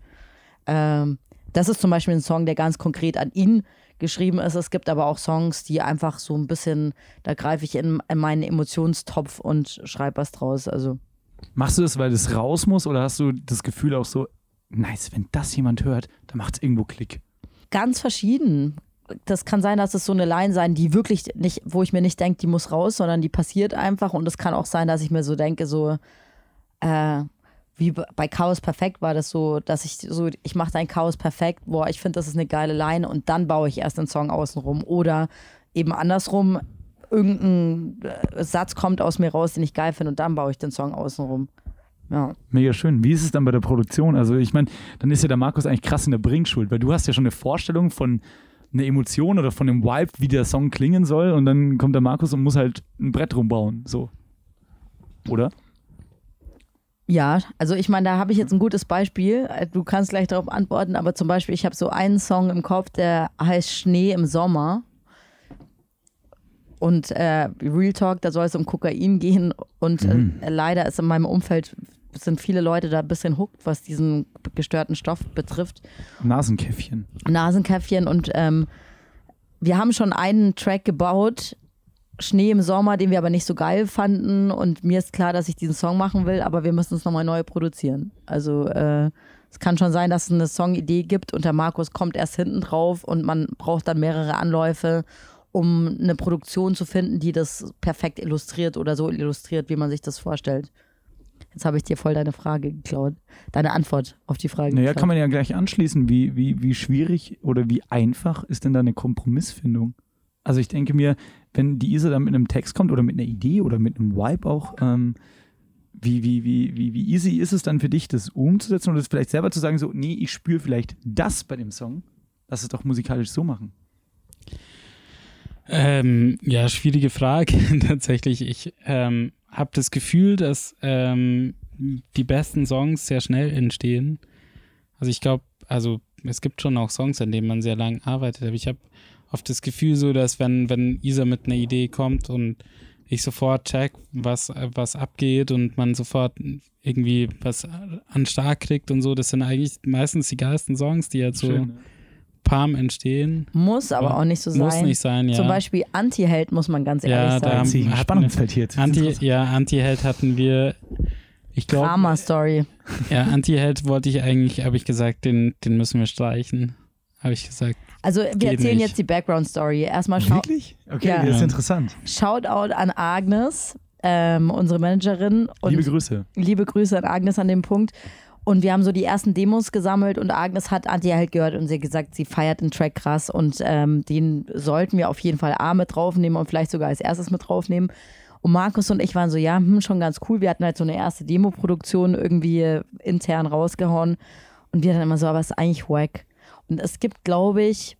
D: ähm, das ist zum Beispiel ein Song, der ganz konkret an ihn geschrieben ist. Es gibt aber auch Songs, die einfach so ein bisschen, da greife ich in, in meinen Emotionstopf und schreibe was draus. Also
A: Machst du das, weil es raus muss oder hast du das Gefühl auch so, nice, wenn das jemand hört, dann macht es irgendwo Klick?
D: Ganz verschieden. Das kann sein, dass es so eine Line sein, die wirklich nicht, wo ich mir nicht denke, die muss raus, sondern die passiert einfach. Und es kann auch sein, dass ich mir so denke, so äh, wie bei Chaos Perfekt war das so, dass ich so, ich mache dein Chaos perfekt, boah, ich finde, das ist eine geile Line und dann baue ich erst den Song außenrum. Oder eben andersrum, irgendein äh, Satz kommt aus mir raus, den ich geil finde und dann baue ich den Song außenrum. Ja.
A: Mega schön. Wie ist es dann bei der Produktion? Also ich meine, dann ist ja der Markus eigentlich krass in der Bringschuld, weil du hast ja schon eine Vorstellung von einer Emotion oder von einem Vibe, wie der Song klingen soll und dann kommt der Markus und muss halt ein Brett rumbauen, so. Oder?
D: Ja, also ich meine, da habe ich jetzt ein gutes Beispiel. Äh, Du kannst gleich darauf antworten, aber zum Beispiel, ich habe so einen Song im Kopf, der heißt Schnee im Sommer. Und äh, Real Talk, da soll es um Kokain gehen. Und äh, leider ist in meinem Umfeld sind viele Leute da ein bisschen hooked, was diesen gestörten Stoff betrifft.
A: Nasenkäffchen.
D: Nasenkäffchen und ähm, wir haben schon einen Track gebaut, Schnee im Sommer, den wir aber nicht so geil fanden und mir ist klar, dass ich diesen Song machen will, aber wir müssen es nochmal neu produzieren. Also äh, es kann schon sein, dass es eine Songidee gibt und der Markus kommt erst hinten drauf und man braucht dann mehrere Anläufe, um eine Produktion zu finden, die das perfekt illustriert oder so illustriert, wie man sich das vorstellt. Jetzt habe ich dir voll deine Frage geklaut. Deine Antwort auf die Frage.
A: Naja,
D: geklaut.
A: kann man ja gleich anschließen. Wie, wie, wie schwierig oder wie einfach ist denn da eine Kompromissfindung? Also ich denke mir, wenn die Isa dann mit einem Text kommt oder mit einer Idee oder mit einem Vibe auch, ähm, wie, wie, wie, wie, wie easy ist es dann für dich, das umzusetzen oder das vielleicht selber zu sagen, so, nee, ich spüre vielleicht das bei dem Song. Lass es doch musikalisch so machen.
E: Ähm, ja, schwierige Frage tatsächlich. Ich ähm, habe das Gefühl, dass ähm, die besten Songs sehr schnell entstehen. Also ich glaube, also es gibt schon auch Songs, an denen man sehr lange arbeitet, aber ich habe oft das Gefühl so, dass wenn, wenn Isa mit einer Idee kommt und ich sofort check, was, was abgeht und man sofort irgendwie was an Start kriegt und so, das sind eigentlich meistens die geilsten Songs, die halt so
A: Schön, ne?
E: Palm entstehen.
D: Muss aber auch nicht so sein.
E: Muss nicht sein, ja.
D: Zum Beispiel Anti-Held, muss man ganz
E: Ja,
D: ehrlich
E: da
D: sagen.
E: haben-
A: Sie, ein
E: hatten-
A: Spannungsfeld hier.
E: Anti, ja, Anti-Held hatten wir, ich glaube,
D: Drama-Story.
E: ja, Anti-Held wollte ich eigentlich, habe ich gesagt, den, den müssen wir streichen. Habe ich gesagt.
D: Also wir erzählen
E: nicht.
D: jetzt die Background-Story. Erstmal schau
A: Wirklich? Okay,
D: Ja.
A: das ist
E: Ja.
A: interessant.
D: Shoutout an Agnes, ähm, unsere Managerin. Und
A: Liebe Grüße.
D: liebe Grüße an Agnes an dem Punkt. Und wir haben so die ersten Demos gesammelt und Agnes hat Anti-Held gehört und sie gesagt, sie feiert den Track krass und ähm, den sollten wir auf jeden Fall A mit draufnehmen und vielleicht sogar als erstes mit draufnehmen. Und Markus und ich waren so, ja, hm, schon ganz cool. Wir hatten halt so eine erste Demo-Produktion irgendwie äh, intern rausgehauen und wir dann immer so, aber es ist eigentlich wack. Und es gibt, glaube ich,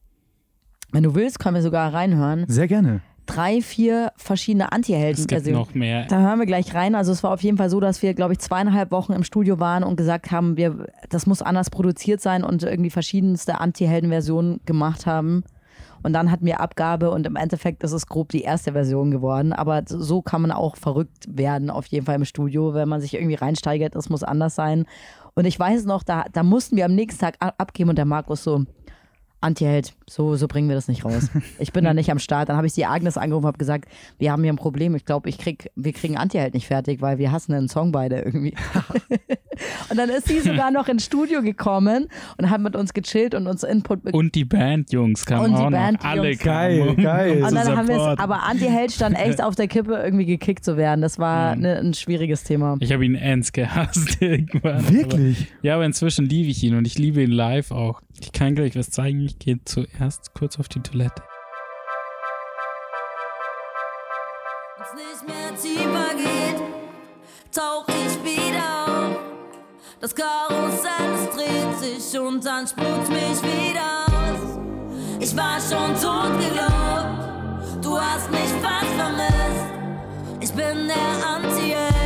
D: wenn du willst, können wir sogar reinhören,
A: Sehr gerne.
D: Drei, vier verschiedene Anti-Helden.
E: Es gibt noch mehr.
D: Da hören wir gleich rein. Also es war auf jeden Fall so, dass wir, glaube ich, zweieinhalb Wochen im Studio waren und gesagt haben, wir, das muss anders produziert sein und irgendwie verschiedenste Anti-Helden-Versionen gemacht haben. Und dann hatten wir Abgabe und im Endeffekt ist es grob die erste Version geworden. Aber so kann man auch verrückt werden, auf jeden Fall im Studio, wenn man sich irgendwie reinsteigert, es muss anders sein. Und ich weiß noch, da, da mussten wir am nächsten Tag abgeben und der Markus so, Anti-Held, so, so bringen wir das nicht raus. Ich bin da nicht am Start. Dann habe ich die Agnes angerufen und habe gesagt, wir haben hier ein Problem. Ich glaube, ich krieg, wir kriegen Anti-Held nicht fertig, weil wir hassen einen Song beide irgendwie. Und dann ist sie sogar noch ins Studio gekommen und hat mit uns gechillt und uns Input bekommen.
E: Und die Bandjungs kamen
D: Und die. Bandjungs.
E: Alle
A: Geil,
E: kamen.
A: geil.
D: Und
E: zu
D: dann haben wir es, aber Anti-Held stand echt auf der Kippe, irgendwie gekickt zu werden. Das war ne, ein schwieriges Thema.
E: Ich habe ihn ernst gehasst irgendwann.
A: Wirklich?
E: Aber, ja, aber inzwischen liebe ich ihn und ich liebe ihn live auch. Ich kann gleich was zeigen. Ich gehe zuerst kurz auf die Toilette.
F: Wenn's nicht mehr tiefer geht, tauch ich wieder auf. Das Karussell, dreht sich und dann spuckt mich wieder aus. Ich war schon tot geglaubt, du hast mich fast vermisst. Ich bin der Anti-Held,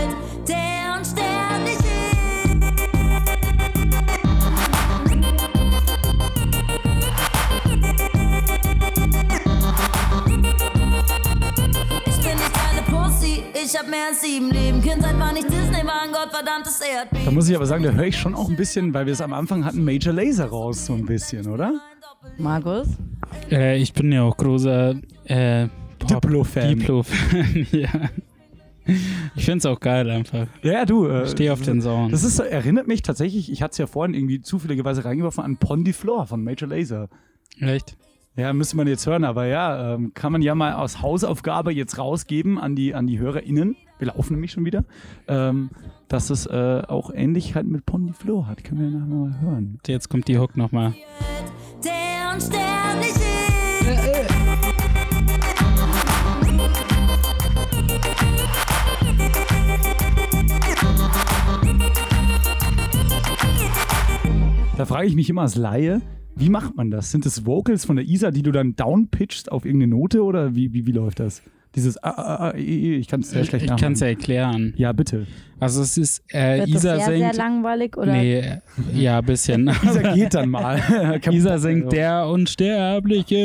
F: ich hab mehr als sieben Leben. Kindheit war nicht Disney, war ein gottverdammtes Erdbeben.
A: Da muss ich aber sagen, da höre ich schon auch ein bisschen, weil wir es am Anfang hatten, Major Laser raus, so ein bisschen, oder?
D: Markus?
E: Äh, ich bin ja auch großer äh,
A: Diplo-Fan.
E: Diplo-Fan, ja. Ich finde es auch geil einfach.
A: Ja, du. Äh,
E: Ich stehe auf den Sound.
A: Das ist, so- erinnert mich tatsächlich, ich hatte es ja vorhin irgendwie zufälligerweise reingeworfen, an Pondy Floor von Major Laser.
E: Echt?
A: Ja, müsste man jetzt hören, aber ja, ähm, kann man ja mal aus Hausaufgabe jetzt rausgeben an die, an die HörerInnen. Wir laufen nämlich schon wieder. Ähm, dass es äh, auch Ähnlichkeit mit Pondy Floor hat. Können wir nachher mal hören.
E: Jetzt kommt die Hook nochmal.
F: Der.
A: Da frage ich mich immer als Laie, wie macht man das? Sind das Vocals von der Isa, die du dann downpitchst auf irgendeine Note oder wie, wie, wie läuft das? Dieses ah, ah, ah, ich kann es sehr schlecht
E: Ich kann es ja erklären.
A: Ja, bitte.
E: Also es ist, äh,
D: Wird
E: Isa
D: das sehr,
E: singt.
D: sehr langweilig? Oder?
E: nee, ja, ein bisschen.
A: Isa geht dann mal.
E: Isa singt der Unsterbliche.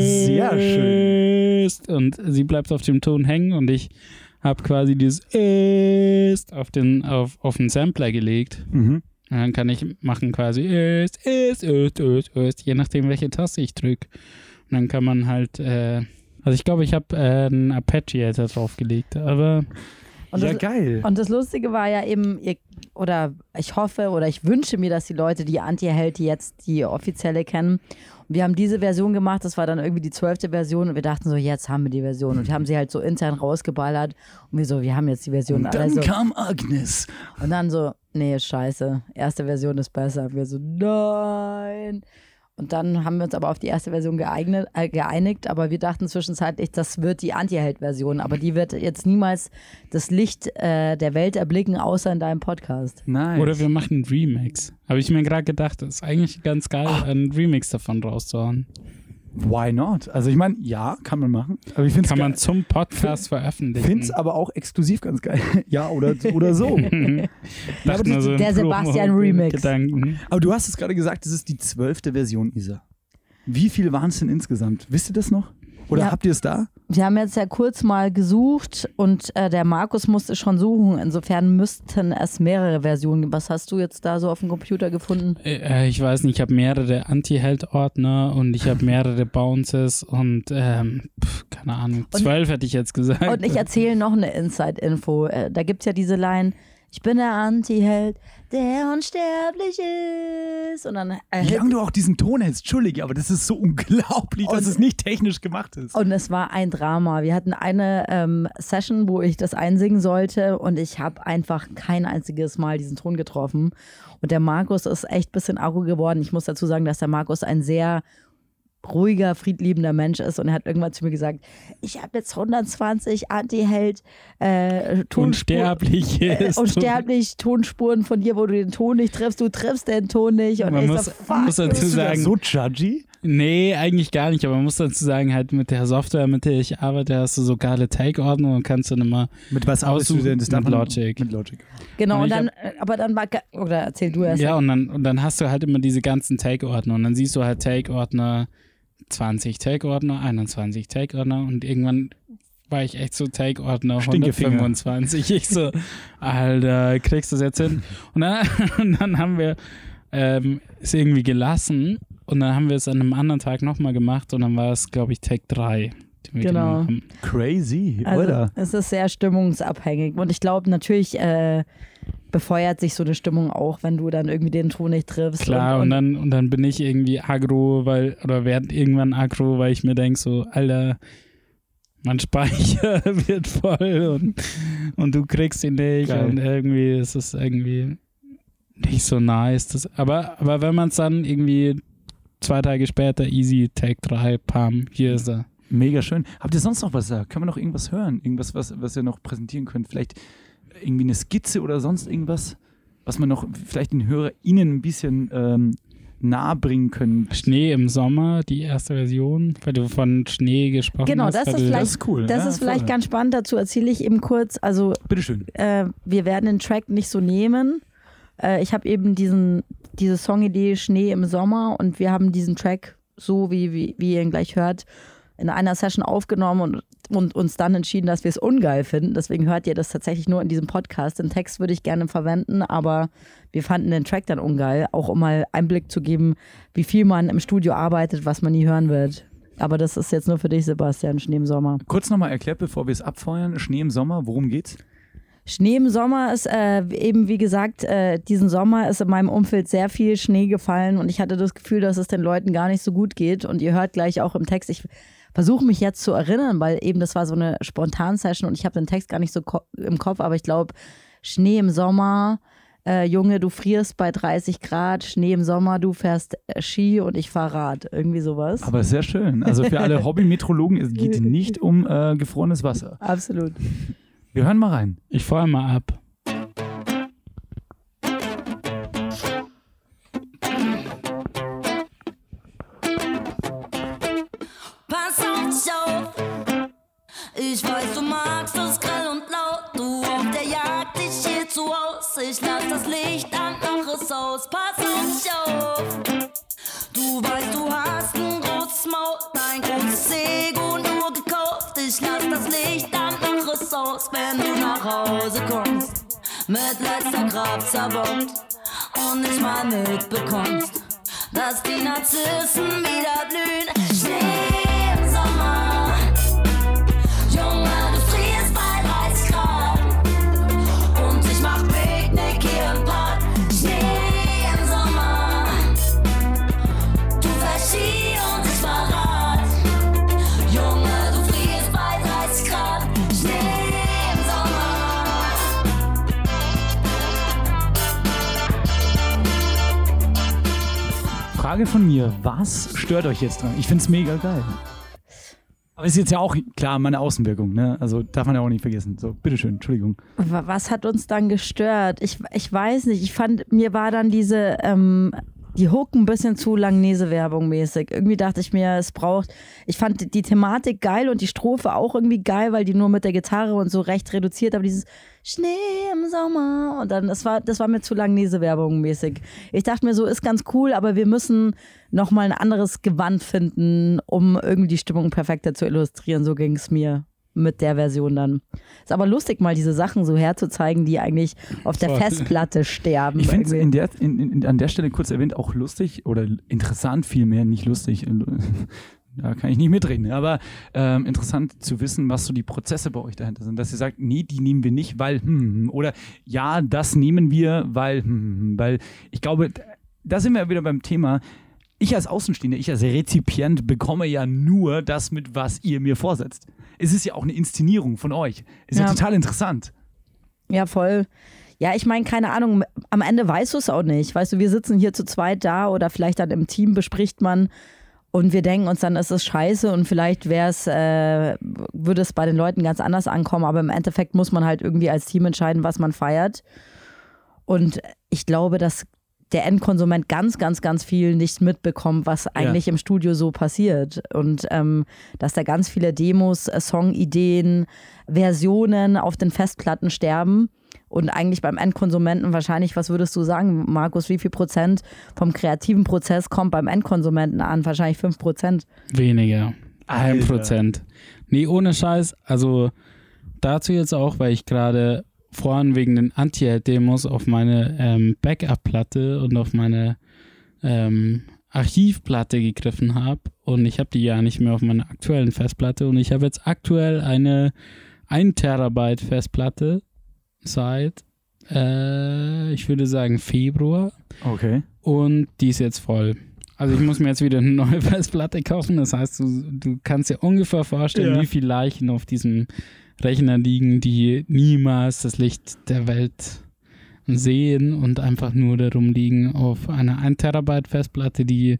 A: Sehr schön.
E: Ist. Und sie bleibt auf dem Ton hängen und ich habe quasi dieses ist auf den, auf, auf den Sampler gelegt.
A: Mhm.
E: Und dann kann ich machen quasi ist, ist, ist, ist, ist, je nachdem, welche Taste ich drücke. Und dann kann man halt, äh, also ich glaube, ich habe äh, einen da draufgelegt, aber
D: Und
A: ja,
D: das,
A: geil.
D: Und das Lustige war ja eben, ihr, oder ich hoffe oder ich wünsche mir, dass die Leute, die Anti-Held, die jetzt die offizielle kennen, und wir haben diese Version gemacht, das war dann irgendwie die zwölfte Version und wir dachten so, jetzt haben wir die Version und wir haben sie halt so intern rausgeballert und wir so, wir haben jetzt die Version.
A: Und dann
D: so,
A: kam Agnes.
D: und dann so, nee, scheiße, erste Version ist besser. Und wir so, nein. Und dann haben wir uns aber auf die erste Version geeignet, äh, geeinigt, aber wir dachten zwischenzeitlich, das wird die Anti-Held-Version, aber die wird jetzt niemals das Licht äh, der Welt erblicken, außer in deinem Podcast.
A: Nice.
E: Oder wir machen einen Remix. Habe ich mir gerade gedacht, das ist eigentlich ganz geil, einen Remix davon rauszuhauen.
A: Why not? Also ich meine, ja, kann man machen. Aber ich finde
E: Kann man
A: es
E: zum Podcast veröffentlichen.
A: find's aber auch exklusiv ganz geil. ja, oder, oder so.
E: Dachte
A: aber
E: nur
A: das-
E: so
D: der Sebastian Remix.
E: Gedanken.
A: aber du hast es gerade gesagt, das ist die zwölfte Version, Isa. Wie viel waren es denn insgesamt? Wisst ihr das noch? Oder
D: Ja.
A: habt ihr es da?
D: Wir haben jetzt ja kurz mal gesucht und äh, der Markus musste schon suchen. Insofern müssten es mehrere Versionen geben. Was hast du jetzt da so auf dem Computer gefunden?
E: Äh, ich weiß nicht, ich habe mehrere Anti-Held-Ordner und ich habe mehrere Bounces und ähm, pf, keine Ahnung, zwölf hätte ich jetzt gesagt.
D: Und ich erzähle noch eine Inside-Info. Äh, Da gibt es ja diese Line, ich bin der Anti-Held, der unsterblich ist. Und dann
A: Wie
D: erhält
A: lange du auch diesen Ton hältst, Entschuldige, aber das ist so unglaublich, dass es nicht technisch gemacht ist.
D: Und es war ein Drama. Wir hatten eine ähm, Session, wo ich das einsingen sollte und ich habe einfach kein einziges Mal diesen Ton getroffen. Und der Markus ist echt ein bisschen arro geworden. Ich muss dazu sagen, dass der Markus ein sehr ruhiger, friedliebender Mensch ist und er hat irgendwann zu mir gesagt, ich habe jetzt 120 Anti-Held äh, Tonspuren.
E: Unsterblich
D: Äh, unsterblich Tonspuren von dir, wo du den Ton nicht triffst, du triffst den Ton nicht. Und
E: Man
D: ich
E: muss-
D: so,
E: man muss
D: fuck.
E: dazu
A: Bist du da
E: sagen,
A: so judgy?
E: Nee, eigentlich gar nicht, aber man muss dazu sagen, halt mit der Software, mit der ich arbeite, hast du so geile Take-Ordnung und kannst dann immer
A: Mit was
E: Aussuchen
A: aussuchst du denn? Das
E: mit Logic.
A: Mit Logic.
D: Genau,
E: Und
D: dann, äh, aber dann war, oder erzähl du erst.
E: Ja, und dann, und dann hast du halt immer diese ganzen Take-Ordner und dann siehst du halt Take-Ordner 20 Take-Ordner, 21 Take-Ordner und irgendwann war ich echt so Take-Ordner
A: Stinkefinger.
E: 125. Ich so, Alter, kriegst du das jetzt hin? Und dann, und dann haben wir ähm, es irgendwie gelassen und dann haben wir es an einem anderen Tag nochmal gemacht und dann war es, glaube ich, Take 3. den wir
D: Genau.
A: Crazy,
D: Also
A: oder?
D: es ist sehr stimmungsabhängig. Und ich glaube natürlich, äh, befeuert sich so eine Stimmung auch, wenn du dann irgendwie den Ton nicht triffst.
E: Klar, und, und, dann, und dann bin ich irgendwie aggro, weil, oder werd irgendwann aggro, weil ich mir denke, so, Alter, mein Speicher wird voll und, und du kriegst ihn nicht Geil. und irgendwie ist es irgendwie nicht so nice. Das, aber, aber wenn man es dann irgendwie zwei Tage später, easy, Take 3, Pam, hier ist er.
A: Mega schön. Habt ihr sonst noch was da? Können wir noch irgendwas hören? Irgendwas, was, was ihr noch präsentieren könnt? Vielleicht irgendwie eine Skizze oder sonst irgendwas, was man noch vielleicht den HörerInnen ein bisschen ähm, nahe bringen können.
E: Schnee im Sommer, die erste Version, weil du von Schnee gesprochen
D: genau,
E: hast.
D: Genau, das, ist vielleicht, das ist cool. Das ja, ist vielleicht ganz spannend. Dazu erzähle ich eben kurz. Also,
A: Bitteschön.
D: Äh, wir werden den Track nicht so nehmen. Äh, ich habe eben diesen, diese Songidee Schnee im Sommer und wir haben diesen Track so, wie, wie, wie ihr ihn gleich hört, in einer Session aufgenommen und, und uns dann entschieden, dass wir es ungeil finden. Deswegen hört ihr das tatsächlich nur in diesem Podcast. Den Text würde ich gerne verwenden, aber wir fanden den Track dann ungeil, auch um mal Einblick zu geben, wie viel man im Studio arbeitet, was man nie hören wird. Aber das ist jetzt nur für dich, Sebastian, Schnee im Sommer.
A: Kurz nochmal erklärt, bevor wir es abfeuern. Schnee im Sommer, worum geht's?
D: Schnee im Sommer ist äh, eben, wie gesagt, äh, diesen Sommer ist in meinem Umfeld sehr viel Schnee gefallen und ich hatte das Gefühl, dass es den Leuten gar nicht so gut geht. Und ihr hört gleich auch im Text, ich versuche mich jetzt zu erinnern, weil eben das war so eine Spontan-Session und ich habe den Text gar nicht so ko im Kopf, aber ich glaube, Schnee im Sommer, äh, Junge, du frierst bei 30 Grad, Schnee im Sommer, du fährst äh, Ski und ich fahre Rad. Irgendwie sowas.
A: Aber sehr schön. Also für alle Hobby-Metrologen, es geht nicht um äh, gefrorenes Wasser.
D: Absolut.
A: Wir hören mal rein.
E: Ich fahre mal ab.
F: Ich weiß, du magst es grell und laut. Du auf der Jagd, ich hier zu Haus. Ich lass das Licht an, mach es aus. Pass auf dich auf. Du weißt, du hast ein großes Maul, dein großes Ego nur gekauft. Ich lass das Licht an, mach es aus, wenn du nach Hause kommst. Mit letzter Kraft zerbombt und nicht mal mitbekommst, dass die Narzissen wieder blühen. Schnee
A: Frage von mir, was stört euch jetzt dran? Ich finde es mega geil. Aber ist jetzt ja auch klar meine Außenwirkung, ne? Also darf man ja auch nicht vergessen. So, bitteschön, Entschuldigung.
D: Was hat uns dann gestört? Ich, ich weiß nicht. Ich fand, mir war dann diese ähm, die Hook ein bisschen zu Langnese-Werbung mäßig. Irgendwie dachte ich mir, es braucht. Ich fand die Thematik geil und die Strophe auch irgendwie geil, weil die nur mit der Gitarre und so recht reduziert, aber dieses Schnee im Sommer und dann, das war, das war mir zu Langnese-Werbung mäßig. Ich dachte mir so, ist ganz cool, aber wir müssen nochmal ein anderes Gewand finden, um irgendwie die Stimmung perfekter zu illustrieren. So ging es mir mit der Version dann. Ist aber lustig, mal diese Sachen so herzuzeigen, die eigentlich auf der Festplatte sterben.
A: Ich finde es an der Stelle kurz erwähnt auch lustig oder interessant vielmehr, nicht lustig. Da kann ich nicht mitreden, aber ähm, interessant zu wissen, was so die Prozesse bei euch dahinter sind. Dass ihr sagt, nee, die nehmen wir nicht, weil, hm, hm, hm oder ja, das nehmen wir, weil, hm, hm, hm, weil ich glaube, da sind wir wieder beim Thema, ich als Außenstehender, ich als Rezipient bekomme ja nur das mit, was ihr mir vorsetzt. Es ist ja auch eine Inszenierung von euch. Ist ja, ja total interessant.
D: Ja, voll. Ja, ich meine, keine Ahnung, am Ende weißt du es auch nicht. Weißt du, wir sitzen hier zu zweit da oder vielleicht dann im Team bespricht man und wir denken uns dann, ist es scheiße und vielleicht wäre es, äh, würde es bei den Leuten ganz anders ankommen, aber im Endeffekt muss man halt irgendwie als Team entscheiden, was man feiert. Und ich glaube, dass der Endkonsument ganz, ganz, ganz viel nicht mitbekommt, was eigentlich ja. im Studio so passiert. Und ähm, dass da ganz viele Demos, äh, Songideen, Versionen auf den Festplatten sterben. Und eigentlich beim Endkonsumenten wahrscheinlich, was würdest du sagen, Markus, wie viel Prozent vom kreativen Prozess kommt beim Endkonsumenten an? Wahrscheinlich fünf Prozent.
E: Weniger. Ein Prozent. Nee, ohne Scheiß. Also dazu jetzt auch, weil ich gerade vorhin wegen den Anti-Hate-Demos auf meine ähm, Backup-Platte und auf meine ähm, Archivplatte gegriffen habe und ich habe die ja nicht mehr auf meiner aktuellen Festplatte und ich habe jetzt aktuell eine 1 Terabyte Festplatte seit äh, ich würde sagen Februar.
A: Okay.
E: Und die ist jetzt voll. Also ich muss mir jetzt wieder eine neue Festplatte kaufen. Das heißt, du, du kannst dir ungefähr vorstellen,
A: Ja.
E: wie viele Leichen auf diesem Rechner liegen, die niemals das Licht der Welt sehen und einfach nur darum liegen auf einer 1 Terabyte Festplatte, die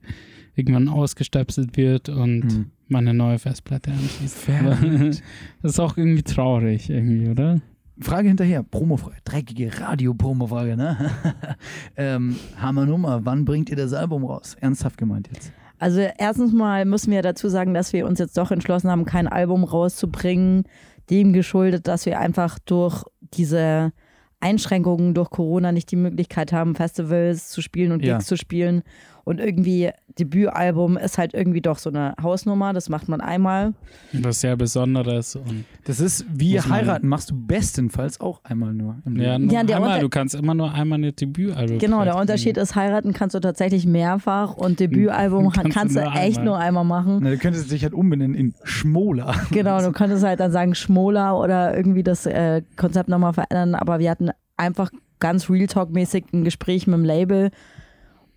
E: irgendwann ausgestöpselt wird und
A: Hm.
E: man eine neue Festplatte anschließt. Das ist auch irgendwie traurig, irgendwie, oder?
A: Frage hinterher, Promofrage, dreckige Radio-Promofrage, ne? ähm, Hammer Nummer, wann bringt ihr das Album raus? Ernsthaft gemeint jetzt.
D: Also erstens mal müssen wir dazu sagen, dass wir uns jetzt doch entschlossen haben, kein Album rauszubringen, dem geschuldet, dass wir einfach durch diese Einschränkungen durch Corona nicht die Möglichkeit haben, Festivals zu spielen und
A: Ja.
D: Gigs zu spielen. Und irgendwie Debütalbum ist halt irgendwie doch so eine Hausnummer, das macht man einmal.
E: Was sehr Besonderes. Und
A: Das ist wie heiraten, machst du bestenfalls auch einmal nur im
E: ja, nur
D: Ja, der
E: einmal, du kannst immer nur einmal eine Debütalbum.
D: Genau, der Unterschied ist, heiraten kannst du tatsächlich mehrfach und Debütalbum
E: Kannst du
D: kannst du
E: nur
D: echt
E: einmal.
D: nur einmal machen.
A: Na, du könntest dich halt umbenennen in Schmola.
D: Genau, du könntest halt dann sagen Schmola oder irgendwie das äh, Konzept nochmal verändern, aber wir hatten einfach ganz Real Talk-mäßig ein Gespräch mit dem Label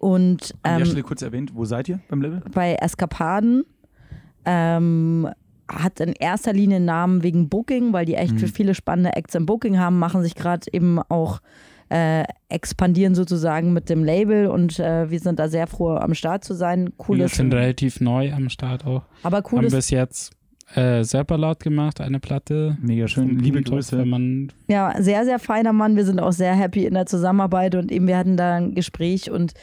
D: und
A: An der
D: ähm,
A: Stelle kurz erwähnt, wo seid ihr beim Label?
D: bei Eskapaden ähm, hat in erster Linie einen Namen wegen Booking, weil die echt für viele spannende Acts im Booking haben, machen sich gerade eben auch äh, expandieren sozusagen mit dem Label und äh, wir sind da sehr froh am Start zu sein.
E: Wir
D: Cooles,
E: sind relativ neu am Start auch.
D: aber
E: Haben
D: cooles
E: bis jetzt äh, selber laut gemacht, eine Platte.
A: Mega schön. Liebe Grüße.
E: Wenn man
D: Ja, sehr, sehr feiner Mann. Wir sind auch sehr happy in der Zusammenarbeit und eben wir hatten da ein Gespräch und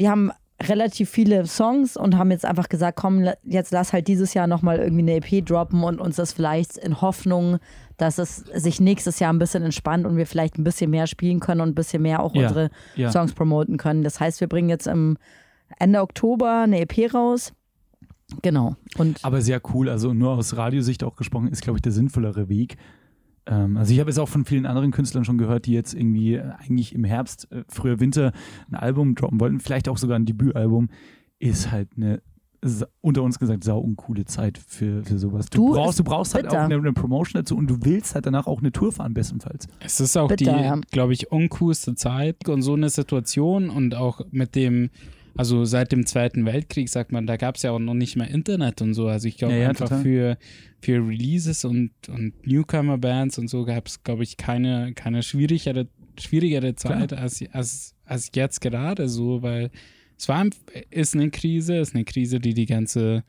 D: wir haben relativ viele Songs und haben jetzt einfach gesagt, komm, jetzt lass halt dieses Jahr nochmal irgendwie eine EP droppen und uns das vielleicht in Hoffnung, dass es sich nächstes Jahr ein bisschen entspannt und wir vielleicht ein bisschen mehr spielen können und ein bisschen mehr auch
A: Ja,
D: unsere
A: ja.
D: Songs promoten können. Das heißt, wir bringen jetzt im Ende Oktober eine EP raus. Genau. Und
A: Aber sehr cool. Also nur aus Radiosicht auch gesprochen, ist, glaube ich, der sinnvollere Weg. Ähm, also ich habe es auch von vielen anderen Künstlern schon gehört, die jetzt irgendwie äh, eigentlich im Herbst, äh, früher Winter ein Album droppen wollten, vielleicht auch sogar ein Debütalbum, ist halt eine unter uns gesagt sau uncoole Zeit für, für sowas. Du,
D: Du,
A: brauchst, du brauchst halt
D: bitter.
A: auch eine, eine Promotion dazu und du willst halt danach auch eine Tour fahren, bestenfalls.
E: Es ist auch
D: Bitter, ja.
E: die, glaube ich, uncoolste Zeit und so eine Situation und auch mit dem, also seit dem Zweiten Weltkrieg, sagt man, da gab es ja auch noch nicht mehr Internet und so. Also ich glaube
A: Ja, ja,
E: einfach
A: total.
E: für, für Releases und, und Newcomer-Bands und so gab es, glaube ich, keine, keine schwierigere, schwierigere Zeit als, als, als jetzt gerade so, weil es war, ist eine Krise, ist eine Krise, die die ganze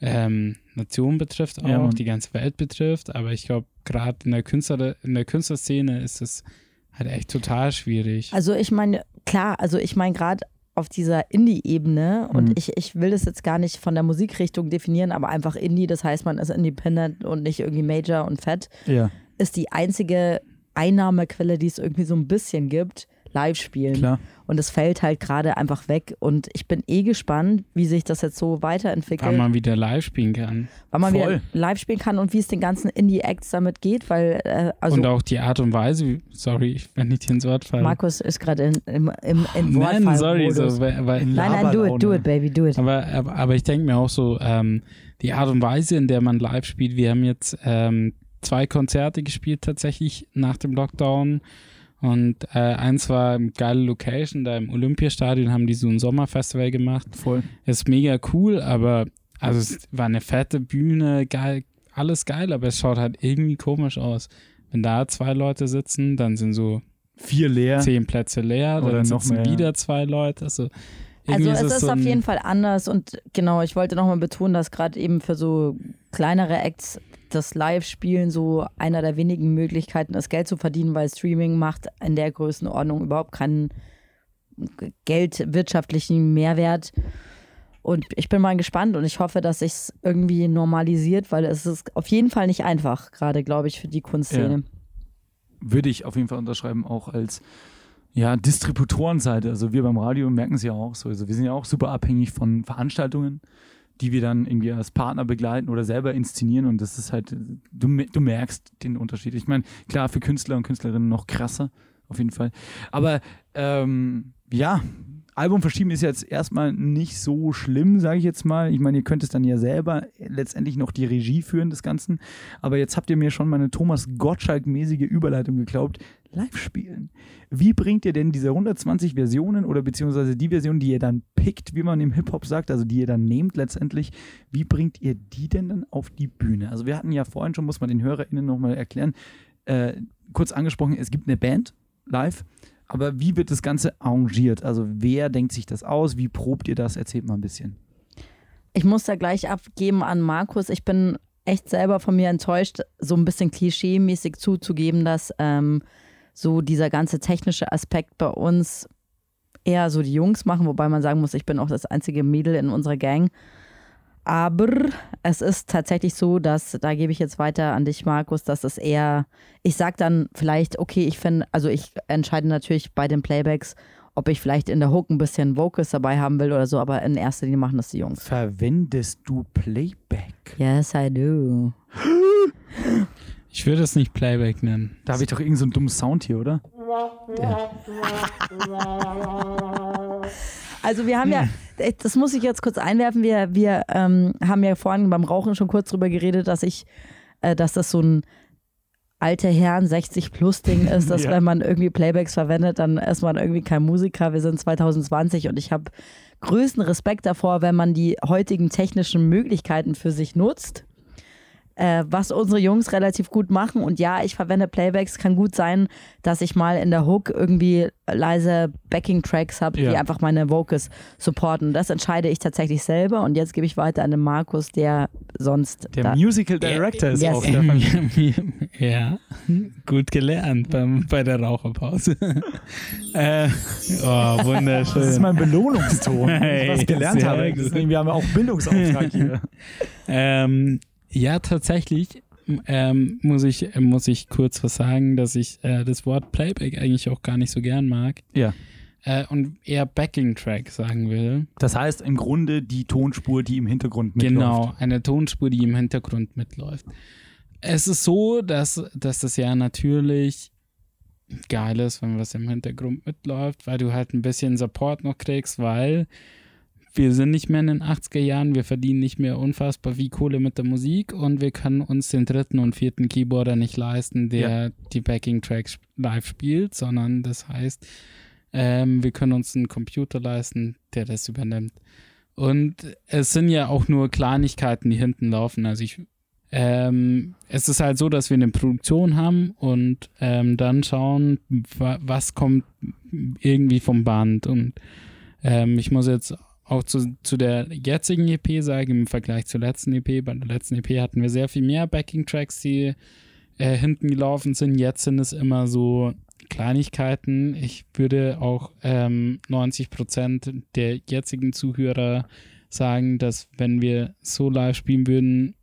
E: ähm, Nation betrifft auch,
A: Ja, Mann.
E: die ganze Welt betrifft, aber ich glaube, gerade in der Künstler, in der Künstlerszene ist es halt echt total schwierig.
D: Also ich meine, klar, also ich meine gerade auf dieser Indie-Ebene und
A: Mhm.
D: ich, ich will das jetzt gar nicht von der Musikrichtung definieren, aber einfach Indie, das heißt, man ist independent und nicht irgendwie Major und Fett,
A: Ja,
D: ist die einzige Einnahmequelle, die es irgendwie so ein bisschen gibt, Live-Spielen.
A: klar.
D: Und es fällt halt gerade einfach weg und ich bin eh gespannt, wie sich das jetzt so weiterentwickelt,
E: Weil man wieder live spielen kann.
D: wann man
A: Voll.
D: wieder live spielen kann und wie es den ganzen Indie-Acts damit geht, weil äh, also
E: und auch die Art und Weise, sorry, wenn ich dir ins Wort falle.
D: Markus ist gerade in, im, im, in
E: Nein, sorry, so, weil, weil,
A: In
D: Nein, nein, do it, do it, baby, do it.
E: aber, aber, aber ich denke mir auch so, ähm, die Art und Weise, in der man live spielt, wir haben jetzt ähm, zwei Konzerte gespielt tatsächlich nach dem Lockdown und äh, eins war eine geile Location, da im Olympiastadion haben die so ein Sommerfestival gemacht.
A: Voll.
E: Ist mega cool, aber also es war eine fette Bühne, geil, alles geil, aber es schaut halt irgendwie komisch aus. Wenn da zwei Leute sitzen, dann sind so
A: Vier leer.
E: zehn Plätze leer,
A: Oder
E: dann
A: noch
E: sitzen
A: mehr,
E: wieder zwei Leute. Also,
D: Also
E: irgendwie
D: es
E: es
D: ist
E: so
D: auf jeden Fall anders und genau, ich wollte nochmal betonen, dass gerade eben für so kleinere Acts das Live-Spielen so einer der wenigen Möglichkeiten ist, Geld zu verdienen, weil Streaming macht in der Größenordnung überhaupt keinen geldwirtschaftlichen Mehrwert. Und ich bin mal gespannt und ich hoffe, dass sich es irgendwie normalisiert, weil es ist auf jeden Fall nicht einfach, gerade glaube ich, für die Kunstszene.
A: würde ich auf jeden Fall unterschreiben, auch als ja, Distributorenseite. Also wir beim Radio merken es ja auch so. Also wir sind ja auch super abhängig von Veranstaltungen, die wir dann irgendwie als Partner begleiten oder selber inszenieren. Und das ist halt, du, du merkst den Unterschied. Ich meine, klar, für Künstler und Künstlerinnen noch krasser, auf jeden Fall. Aber ähm, ja, Album verschieben ist jetzt erstmal nicht so schlimm, sage ich jetzt mal. Ich meine, ihr könnt es dann ja selber letztendlich noch die Regie führen des Ganzen. Aber jetzt habt ihr mir schon meine Thomas Gottschalk-mäßige Überleitung geglaubt. Live spielen. Wie bringt ihr denn diese 120 Versionen oder beziehungsweise die Version, die ihr dann pickt, wie man im Hip-Hop sagt, also die ihr dann nehmt letztendlich, wie bringt ihr die denn dann auf die Bühne? Also wir hatten ja vorhin schon, muss man den HörerInnen nochmal erklären, äh, kurz angesprochen, es gibt eine Band live aber wie wird das Ganze arrangiert? Also wer denkt sich das aus? Wie probt ihr das? Erzählt mal ein bisschen.
D: Ich muss da gleich abgeben an Markus. Ich bin echt selber von mir enttäuscht, so ein bisschen klischee-mäßig zuzugeben, dass ähm, so dieser ganze technische Aspekt bei uns eher so die Jungs machen, wobei man sagen muss, ich bin auch das einzige Mädel in unserer Gang. Aber es ist tatsächlich so, dass, da gebe ich jetzt weiter an dich, Markus, dass es eher, ich sage dann vielleicht, okay, ich finde, also ich entscheide natürlich bei den Playbacks, ob ich vielleicht in der Hook ein bisschen Vocals dabei haben will oder so, aber in erster Linie machen das die Jungs.
A: Verwendest du Playback?
D: Yes, I do.
E: Ich würde es nicht Playback nennen.
A: Da habe ich doch irgendeinen so einen dummen Sound hier, oder?
E: Der,
D: Also wir haben ja, das muss ich jetzt kurz einwerfen, wir, wir ähm, haben ja vorhin beim Rauchen schon kurz drüber geredet, dass ich, äh, dass das so ein alte Herren 60 plus Ding ist, dass
A: Ja.
D: wenn man irgendwie Playbacks verwendet, dann ist man irgendwie kein Musiker. Wir sind 2020 und ich habe größten Respekt davor, wenn man die heutigen technischen Möglichkeiten für sich nutzt. Äh, was unsere Jungs relativ gut machen. Und ja, ich verwende Playbacks. Kann gut sein, dass ich mal in der Hook irgendwie leise Backing-Tracks habe,
A: Ja.
D: die einfach meine Vocals supporten. Das entscheide ich tatsächlich selber. Und jetzt gebe ich weiter an den Markus, der sonst.
A: Der Musical Director ist
D: Yes.
A: auch der
E: ja, gut gelernt beim, bei der Raucherpause. äh, oh, wunderschön.
A: Das ist mein Belohnungston, wenn ich
E: Hey,
A: was gelernt habe. Deswegen, wir haben ja auch Bildungsauftrag hier.
E: Ähm, ja, tatsächlich ähm, muss, ich, äh, muss ich kurz was sagen, dass ich äh, das Wort Playback eigentlich auch gar nicht so gern mag
A: Ja.
E: äh, und eher Backing-Track sagen will.
A: Das heißt im Grunde die Tonspur, die im Hintergrund mitläuft.
E: Genau, eine Tonspur, die im Hintergrund mitläuft. Es ist so, dass, dass das ja natürlich geil ist, wenn was im Hintergrund mitläuft, weil du halt ein bisschen Support noch kriegst, weil wir sind nicht mehr in den 80er Jahren, wir verdienen nicht mehr unfassbar viel Kohle mit der Musik und wir können uns den dritten und vierten Keyboarder nicht leisten, der die Backing-Tracks live spielt, sondern das heißt, ähm, wir können uns einen Computer leisten, der das übernimmt. Und es sind ja auch nur Kleinigkeiten, die hinten laufen. Also ich, ähm, es ist halt so, dass wir eine Produktion haben und ähm, dann schauen, wa was kommt irgendwie vom Band. Und ähm, ich muss jetzt auch zu, zu der jetzigen EP sagen, im Vergleich zur letzten EP, bei der letzten EP hatten wir sehr viel mehr Backing-Tracks, die äh, hinten gelaufen sind. Jetzt sind es immer so Kleinigkeiten. Ich würde auch ähm, 90 Prozent der jetzigen Zuhörer sagen, dass wenn wir so live spielen würden,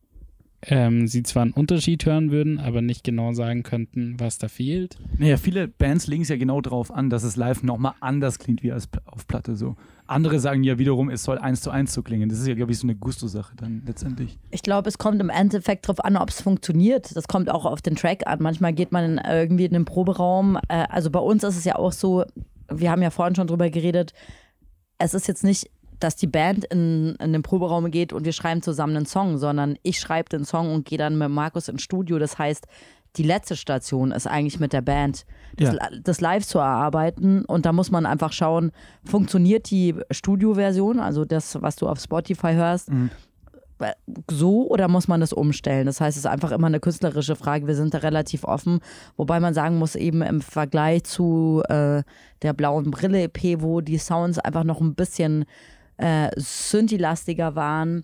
E: ähm, sie zwar einen Unterschied hören würden, aber nicht genau sagen könnten, was da fehlt.
A: Naja, viele Bands legen es ja genau darauf an, dass es live nochmal anders klingt wie als auf Platte so. Andere sagen ja wiederum, es soll eins zu eins so klingen. Das ist ja, glaube ich, so eine Gusto-Sache dann letztendlich.
D: Ich glaube, es kommt im Endeffekt darauf an, ob es funktioniert. Das kommt auch auf den Track an. Manchmal geht man in, irgendwie in den Proberaum. Äh, also bei uns ist es ja auch so, wir haben ja vorhin schon drüber geredet, es ist jetzt nicht, dass die Band in, in den Proberaum geht und wir schreiben zusammen einen Song, sondern ich schreibe den Song und gehe dann mit Markus ins Studio. Das heißt, die letzte Station ist eigentlich mit der Band, das,
A: Ja.
D: das live zu erarbeiten. Und da muss man einfach schauen, funktioniert die Studioversion, also das, was du auf Spotify hörst, so oder muss man das umstellen? Das heißt, es ist einfach immer eine künstlerische Frage. Wir sind da relativ offen, wobei man sagen muss, eben im Vergleich zu äh, der blauen Brille EP, wo die Sounds einfach noch ein bisschen äh, Synthi-lastiger waren.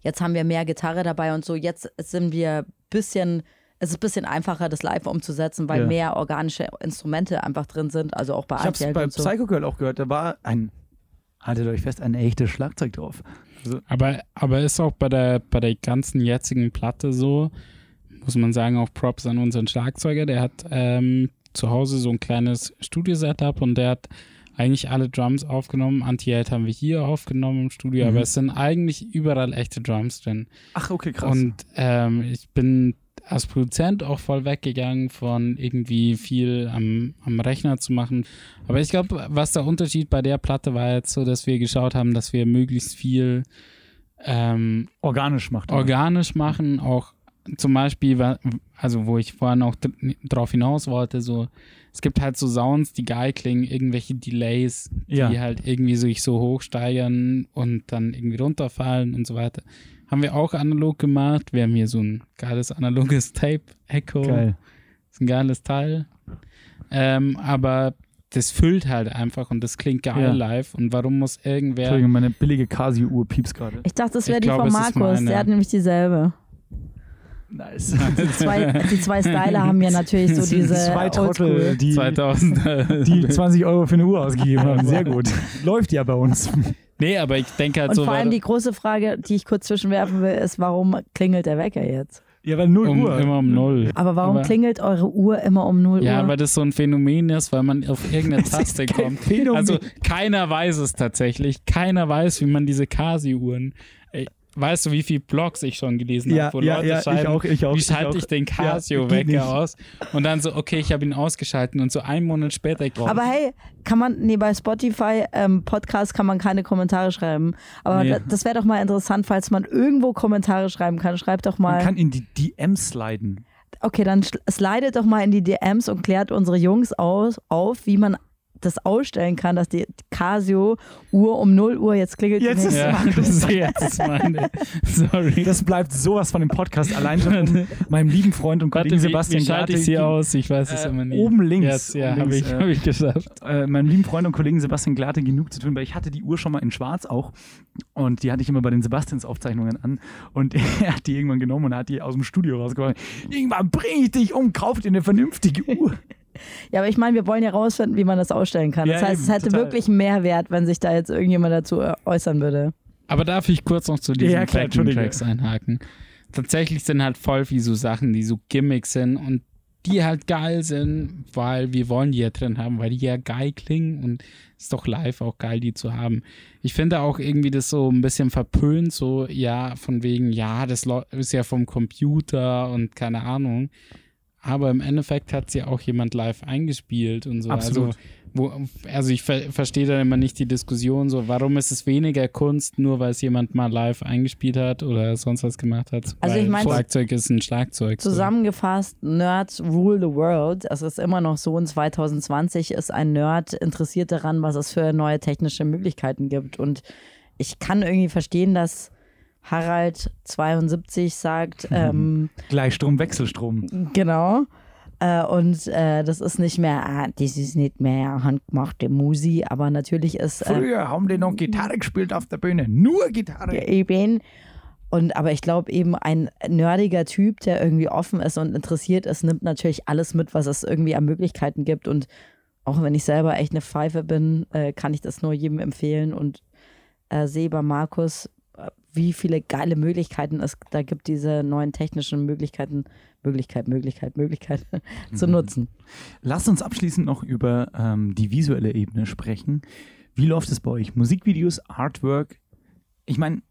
D: Jetzt haben wir mehr Gitarre dabei und so. Jetzt sind wir ein bisschen, es ist ein bisschen einfacher, das live umzusetzen, weil
A: Ja.
D: mehr organische Instrumente einfach drin sind. Also auch bei
A: Ich habe es bei
D: so.
A: Psycho Girl auch gehört, da war ein, haltet euch fest, ein echtes Schlagzeug drauf. Also,
E: Aber, aber ist auch bei der, bei der ganzen jetzigen Platte so, muss man sagen, auch Props an unseren Schlagzeuger, der hat ähm, zu Hause so ein kleines Studio-Setup und der hat eigentlich alle Drums aufgenommen. Anti-Hate haben wir hier aufgenommen im Studio,
A: Mhm.
E: aber es sind eigentlich überall echte Drums drin.
A: ach, okay, krass.
E: Und ähm, ich bin, als Produzent auch voll weggegangen von irgendwie viel am, am Rechner zu machen. Aber ich glaube, was der Unterschied bei der Platte war jetzt so, dass wir geschaut haben, dass wir möglichst viel ähm,
A: Organisch macht.
E: organisch machen, auch zum Beispiel, also wo ich vorhin auch dr- drauf hinaus wollte, so, es gibt halt so Sounds, die geil klingen, irgendwelche Delays, die
A: Ja.
E: halt irgendwie sich so hochsteigern und dann irgendwie runterfallen und so weiter. Haben wir auch analog gemacht. Wir haben hier so ein geiles analoges Tape-Echo.
A: Geil.
E: Ist ein geiles Teil. Ähm, aber das füllt halt einfach und das klingt geil
A: Ja.
E: live. Und warum muss irgendwer
A: Entschuldigung, meine billige Casio-Uhr pieps gerade.
D: Ich dachte, das wäre die
E: glaube,
D: von Markus. Der hat nämlich dieselbe.
A: Nice.
D: Die zwei, die zwei Styler haben ja natürlich so diese
A: Zwei Trottel, die,
E: 2000
A: die 20 Euro für eine Uhr ausgegeben haben. Sehr gut. Läuft ja bei uns.
E: Nee, aber ich denke halt
D: Und
E: so,
D: vor allem die große Frage, die ich kurz zwischenwerfen will, ist, warum klingelt der Wecker jetzt?
A: Ja, weil 0
E: um,
A: Uhr.
E: immer um null.
D: Aber warum
E: Aber-
D: klingelt eure Uhr immer um 0
E: Ja,
D: Uhr?
E: weil das so ein Phänomen ist, weil man auf irgendeine Taste kommt.
A: Phänomen.
E: Also keiner weiß es tatsächlich. Keiner weiß, wie man diese Casio-Uhren. Weißt du, wie viele Blogs ich schon gelesen
A: Ja,
E: habe, wo
A: ja,
E: Leute
A: ja, ich
E: schreiben,
A: auch, ich auch,
E: wie
A: ich
E: schalte
A: auch.
E: ich den
A: Ja.
E: Casio-Wecker aus? Und dann so, okay, ich habe ihn ausgeschalten und so einen Monat später
D: Aber hey, kann man, nee, bei Spotify ähm, Podcast kann man keine Kommentare schreiben. Aber
A: Nee.
D: da, das wäre doch mal interessant, falls man irgendwo Kommentare schreiben kann. Schreibt doch
A: Man
D: mal.
A: kann in die DMs sliden.
D: Okay, dann slidet doch mal in die DMs und klärt unsere Jungs aus, auf, wie man das ausstellen kann, dass die Casio-Uhr um 0 Uhr jetzt klingelt.
A: Jetzt ist-
E: Ja, ist jetzt meine. Sorry.
A: Das bleibt sowas von dem Podcast allein schon meinem lieben Freund und Kollegen
E: Warte, wie,
A: Sebastian
E: wie schalte ich
A: Glate-
E: sie aus? Ich weiß es
A: Äh,
E: immer nicht.
A: oben links.
E: Jetzt, ja, habe ich,
A: äh,
E: hab ich geschafft.
A: äh, meinem lieben Freund und Kollegen Sebastian Glate genug zu tun, weil ich hatte die Uhr schon mal in schwarz auch und die hatte ich immer bei den Sebastians Aufzeichnungen an und er hat die irgendwann genommen und hat die aus dem Studio rausgeholt. Irgendwann bring ich dich um, kauf dir eine vernünftige Uhr.
D: Ja, aber ich meine, wir wollen ja rausfinden, wie man das ausstellen kann. Das
A: Ja,
D: heißt, es
A: eben,
D: hätte
A: total.
D: wirklich einen Mehrwert, wenn sich da jetzt irgendjemand dazu äh, äußern würde.
E: Aber darf ich kurz noch zu diesen
A: Ja, klar.
E: Tracks einhaken? Tatsächlich sind halt voll viel so Sachen, die so Gimmicks sind und die halt geil sind, weil wir wollen die ja drin haben, weil die ja geil klingen und ist doch live auch geil, die zu haben. Ich finde auch irgendwie das so ein bisschen verpönt, so, ja, von wegen, ja, das ist ja vom Computer und keine Ahnung. Aber im Endeffekt hat sie auch jemand live eingespielt und so.
A: Absolut.
E: Also, wo, also ich ver verstehe da immer nicht die Diskussion so, warum ist es weniger Kunst, nur weil es jemand mal live eingespielt hat oder sonst was gemacht hat?
D: Also
E: weil
D: ich mein-
E: Schlagzeug ist ein Schlagzeug. so.
D: Zusammengefasst, Nerds rule the world. Es ist immer noch so, in 2020 ist ein Nerd interessiert daran, was es für neue technische Möglichkeiten gibt. Und ich kann irgendwie verstehen, dass Harald 72 sagt, ähm,
A: Gleichstrom, Wechselstrom.
D: genau. Äh, und äh, das ist nicht mehr, ah, das ist nicht mehr handgemachte Musi, aber natürlich ist äh,
A: Früher haben die noch Gitarre gespielt auf der Bühne. Nur Gitarre.
D: Ja, eben. Und aber ich glaube eben ein nerdiger Typ, der irgendwie offen ist und interessiert ist, nimmt natürlich alles mit, was es irgendwie an Möglichkeiten gibt. Und auch wenn ich selber echt eine Pfeife bin, äh, kann ich das nur jedem empfehlen und äh, sehe bei Markus, wie viele geile Möglichkeiten es da gibt, diese neuen technischen Möglichkeiten, Möglichkeit, Möglichkeit, Möglichkeit zu nutzen.
A: Lasst uns abschließend noch über ähm, die visuelle Ebene sprechen. Wie läuft es bei euch? Musikvideos, Artwork? Ich meine,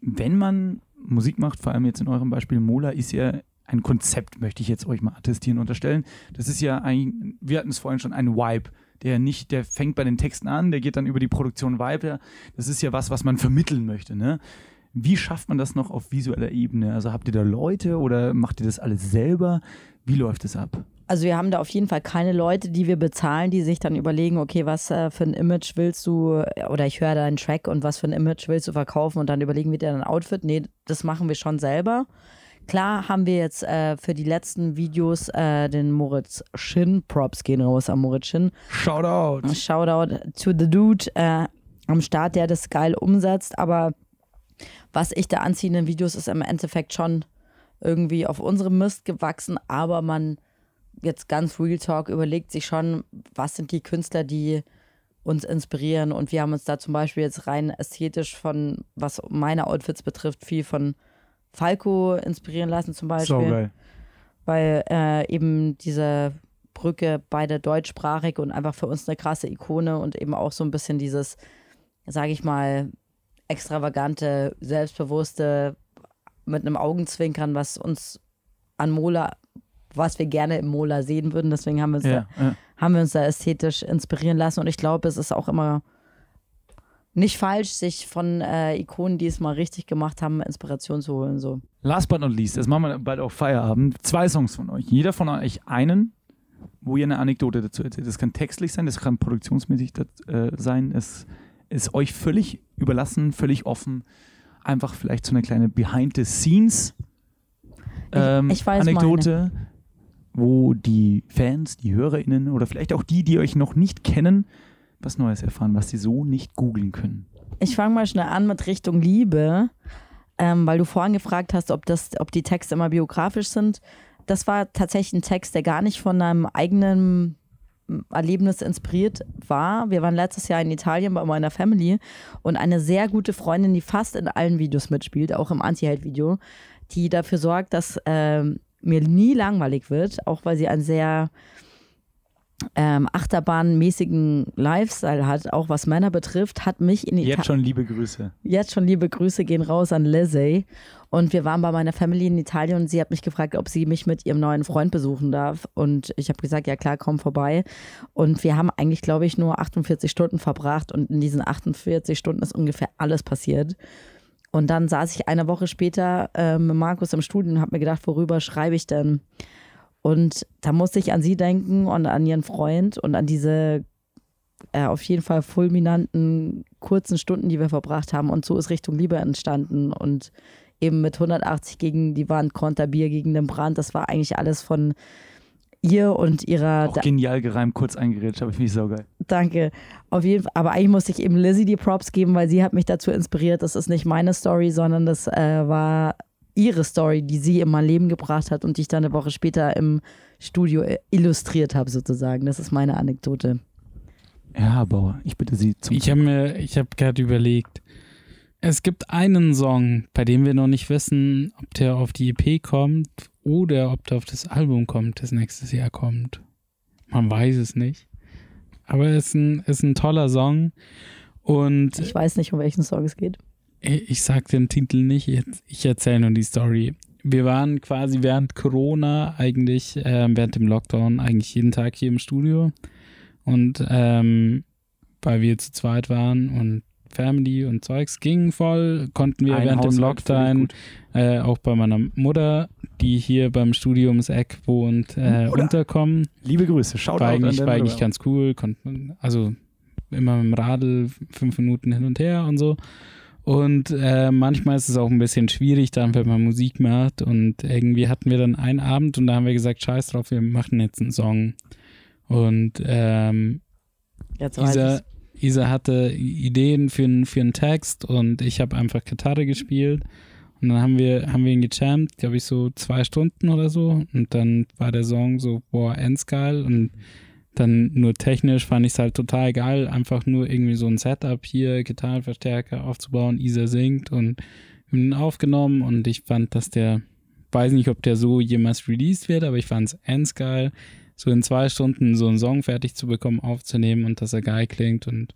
A: wenn man Musik macht, vor allem jetzt in eurem Beispiel Mola, ist ja ein Konzept, möchte ich jetzt euch mal attestieren, unterstellen. Das ist ja ein, wir hatten es vorhin schon, ein Vibe. Der nicht, der fängt bei den Texten an, der geht dann über die Produktion weiter. Das ist ja was, was man vermitteln möchte, ne? Wie schafft man das noch auf visueller Ebene? Also habt ihr da Leute oder macht ihr das alles selber? Wie läuft es ab?
D: Also wir haben da auf jeden Fall keine Leute, die wir bezahlen, die sich dann überlegen, okay, was äh, für ein Image willst du, oder ich höre da einen Track und was für ein Image willst du verkaufen und dann überlegen wir dir ein Outfit. Nee, das machen wir schon selber. Klar haben wir jetzt äh, für die letzten Videos äh, den Moritz Shin, Props gehen raus an Moritz Shin,
A: Shoutout!
D: Shoutout to the Dude äh, am Start, der das geil umsetzt. Aber was ich da anziehe in den Videos ist im Endeffekt schon irgendwie auf unserem Mist gewachsen. Aber man jetzt ganz Real Talk überlegt sich schon, was sind die Künstler, die uns inspirieren. Und wir haben uns da zum Beispiel jetzt rein ästhetisch von, was meine Outfits betrifft, viel von Falco inspirieren lassen zum Beispiel
A: So geil.
D: weil äh, eben diese Brücke beide deutschsprachig und einfach für uns eine krasse Ikone und eben auch so ein bisschen dieses, sage ich mal, extravagante, selbstbewusste mit einem Augenzwinkern, was uns an Mola, was wir gerne im Mola sehen würden. Deswegen haben wir uns,
A: Ja,
D: da,
A: ja.
D: haben wir uns da ästhetisch inspirieren lassen. Und ich glaube, es ist auch immer nicht falsch, sich von äh, Ikonen, die es mal richtig gemacht haben, Inspiration zu holen. So.
A: Last but not least, jetzt machen wir bald auch Feierabend. Zwei Songs von euch. Jeder von euch einen, wo ihr eine Anekdote dazu erzählt. Das kann textlich sein, das kann produktionsmäßig das, äh, sein. Es ist euch völlig überlassen, völlig offen. Einfach vielleicht so eine kleine Behind the Scenes ähm,
D: ich
A: Anekdote, wo die Fans, die HörerInnen oder vielleicht auch die, die euch noch nicht kennen, was Neues erfahren, was sie so nicht googeln können.
D: Ich fange mal schnell an mit Richtung Liebe, ähm, weil du vorhin gefragt hast, ob, das, ob die Texte immer biografisch sind. Das war tatsächlich ein Text, der gar nicht von einem eigenen Erlebnis inspiriert war. Wir waren letztes Jahr in Italien bei meiner Family und eine sehr gute Freundin, die fast in allen Videos mitspielt, auch im Anti-Held-Video, die dafür sorgt, dass ähm, mir nie langweilig wird, auch weil sie einen sehr ähm, achterbahnmäßigen Lifestyle hat, auch was Männer betrifft, hat mich in Italien
A: Jetzt schon liebe Grüße.
D: jetzt schon liebe Grüße gehen raus an Lizzie. Und wir waren bei meiner Family in Italien und sie hat mich gefragt, ob sie mich mit ihrem neuen Freund besuchen darf. Und ich habe gesagt, ja klar, komm vorbei. Und wir haben eigentlich, glaube ich, nur 48 Stunden verbracht und in diesen 48 Stunden ist ungefähr alles passiert. Und dann saß ich eine Woche später äh, mit Markus im Studio und habe mir gedacht, worüber schreibe ich denn? Und da musste ich an sie denken und an ihren Freund und an diese äh, auf jeden Fall fulminanten kurzen Stunden, die wir verbracht haben. Und so ist Richtung Liebe entstanden. Und eben mit 180 gegen die Wand, Konterbier gegen den Brand. Das war eigentlich alles von ihr und ihrer.
A: Auch genial gereimt, kurz eingeredet, aber ich finde ich saugeil.
D: Danke. Auf jeden Fall. Aber eigentlich musste ich eben Lizzie die Props geben, weil sie hat mich dazu inspiriert. Das ist nicht meine Story, sondern das äh, war ihre Story, die sie in mein Leben gebracht hat und die ich dann eine Woche später im Studio äh, illustriert habe, sozusagen. Das ist meine Anekdote.
A: Ja, Herr Bauer, ich bitte Sie zum.
E: Ich habe mir, ich habe gerade überlegt, es gibt einen Song, bei dem wir noch nicht wissen, ob der auf die EP kommt oder ob der auf das Album kommt, das nächstes Jahr kommt. Man weiß es nicht. Aber es ist ein, ist ein toller Song. Und
D: Ich weiß nicht, um welchen Song es geht.
E: ich sag den Titel nicht, ich, ich erzähle nur die Story. Wir waren quasi während Corona eigentlich, äh, während dem Lockdown, eigentlich jeden Tag hier im Studio. Und ähm, weil wir zu zweit waren und Family und Zeugs ging voll, konnten wir
A: Ein
E: während dem
A: Haushalt, völlig
E: Lockdown äh, auch bei meiner Mutter, die hier beim Studio ums Eck wohnt, äh, unterkommen.
A: Liebe Grüße, schaut
E: War eigentlich, war eigentlich ganz cool, konnten, also immer mit dem Radl fünf Minuten hin und her und so. Und äh, manchmal ist es auch ein bisschen schwierig, dann, wenn man Musik macht. Und irgendwie hatten wir dann einen Abend und da haben wir gesagt, scheiß drauf, wir machen jetzt einen Song. Und ähm,
D: Jetzt weiß
E: Isa, hatte Ideen für, einen- für einen Text und ich habe einfach Gitarre gespielt. Und dann haben wir, haben wir ihn gejammt, glaube ich, so zwei Stunden oder so. Und dann war der Song so, boah, endgeil. Und dann nur technisch fand ich es halt total geil, einfach nur irgendwie so ein Setup hier, Gitarrenverstärker aufzubauen. Isa singt und wir haben ihn aufgenommen und ich fand, dass der, weiß nicht, ob der so jemals released wird, aber ich fand es endgeil, so in zwei Stunden so einen Song fertig zu bekommen, aufzunehmen und dass er geil klingt und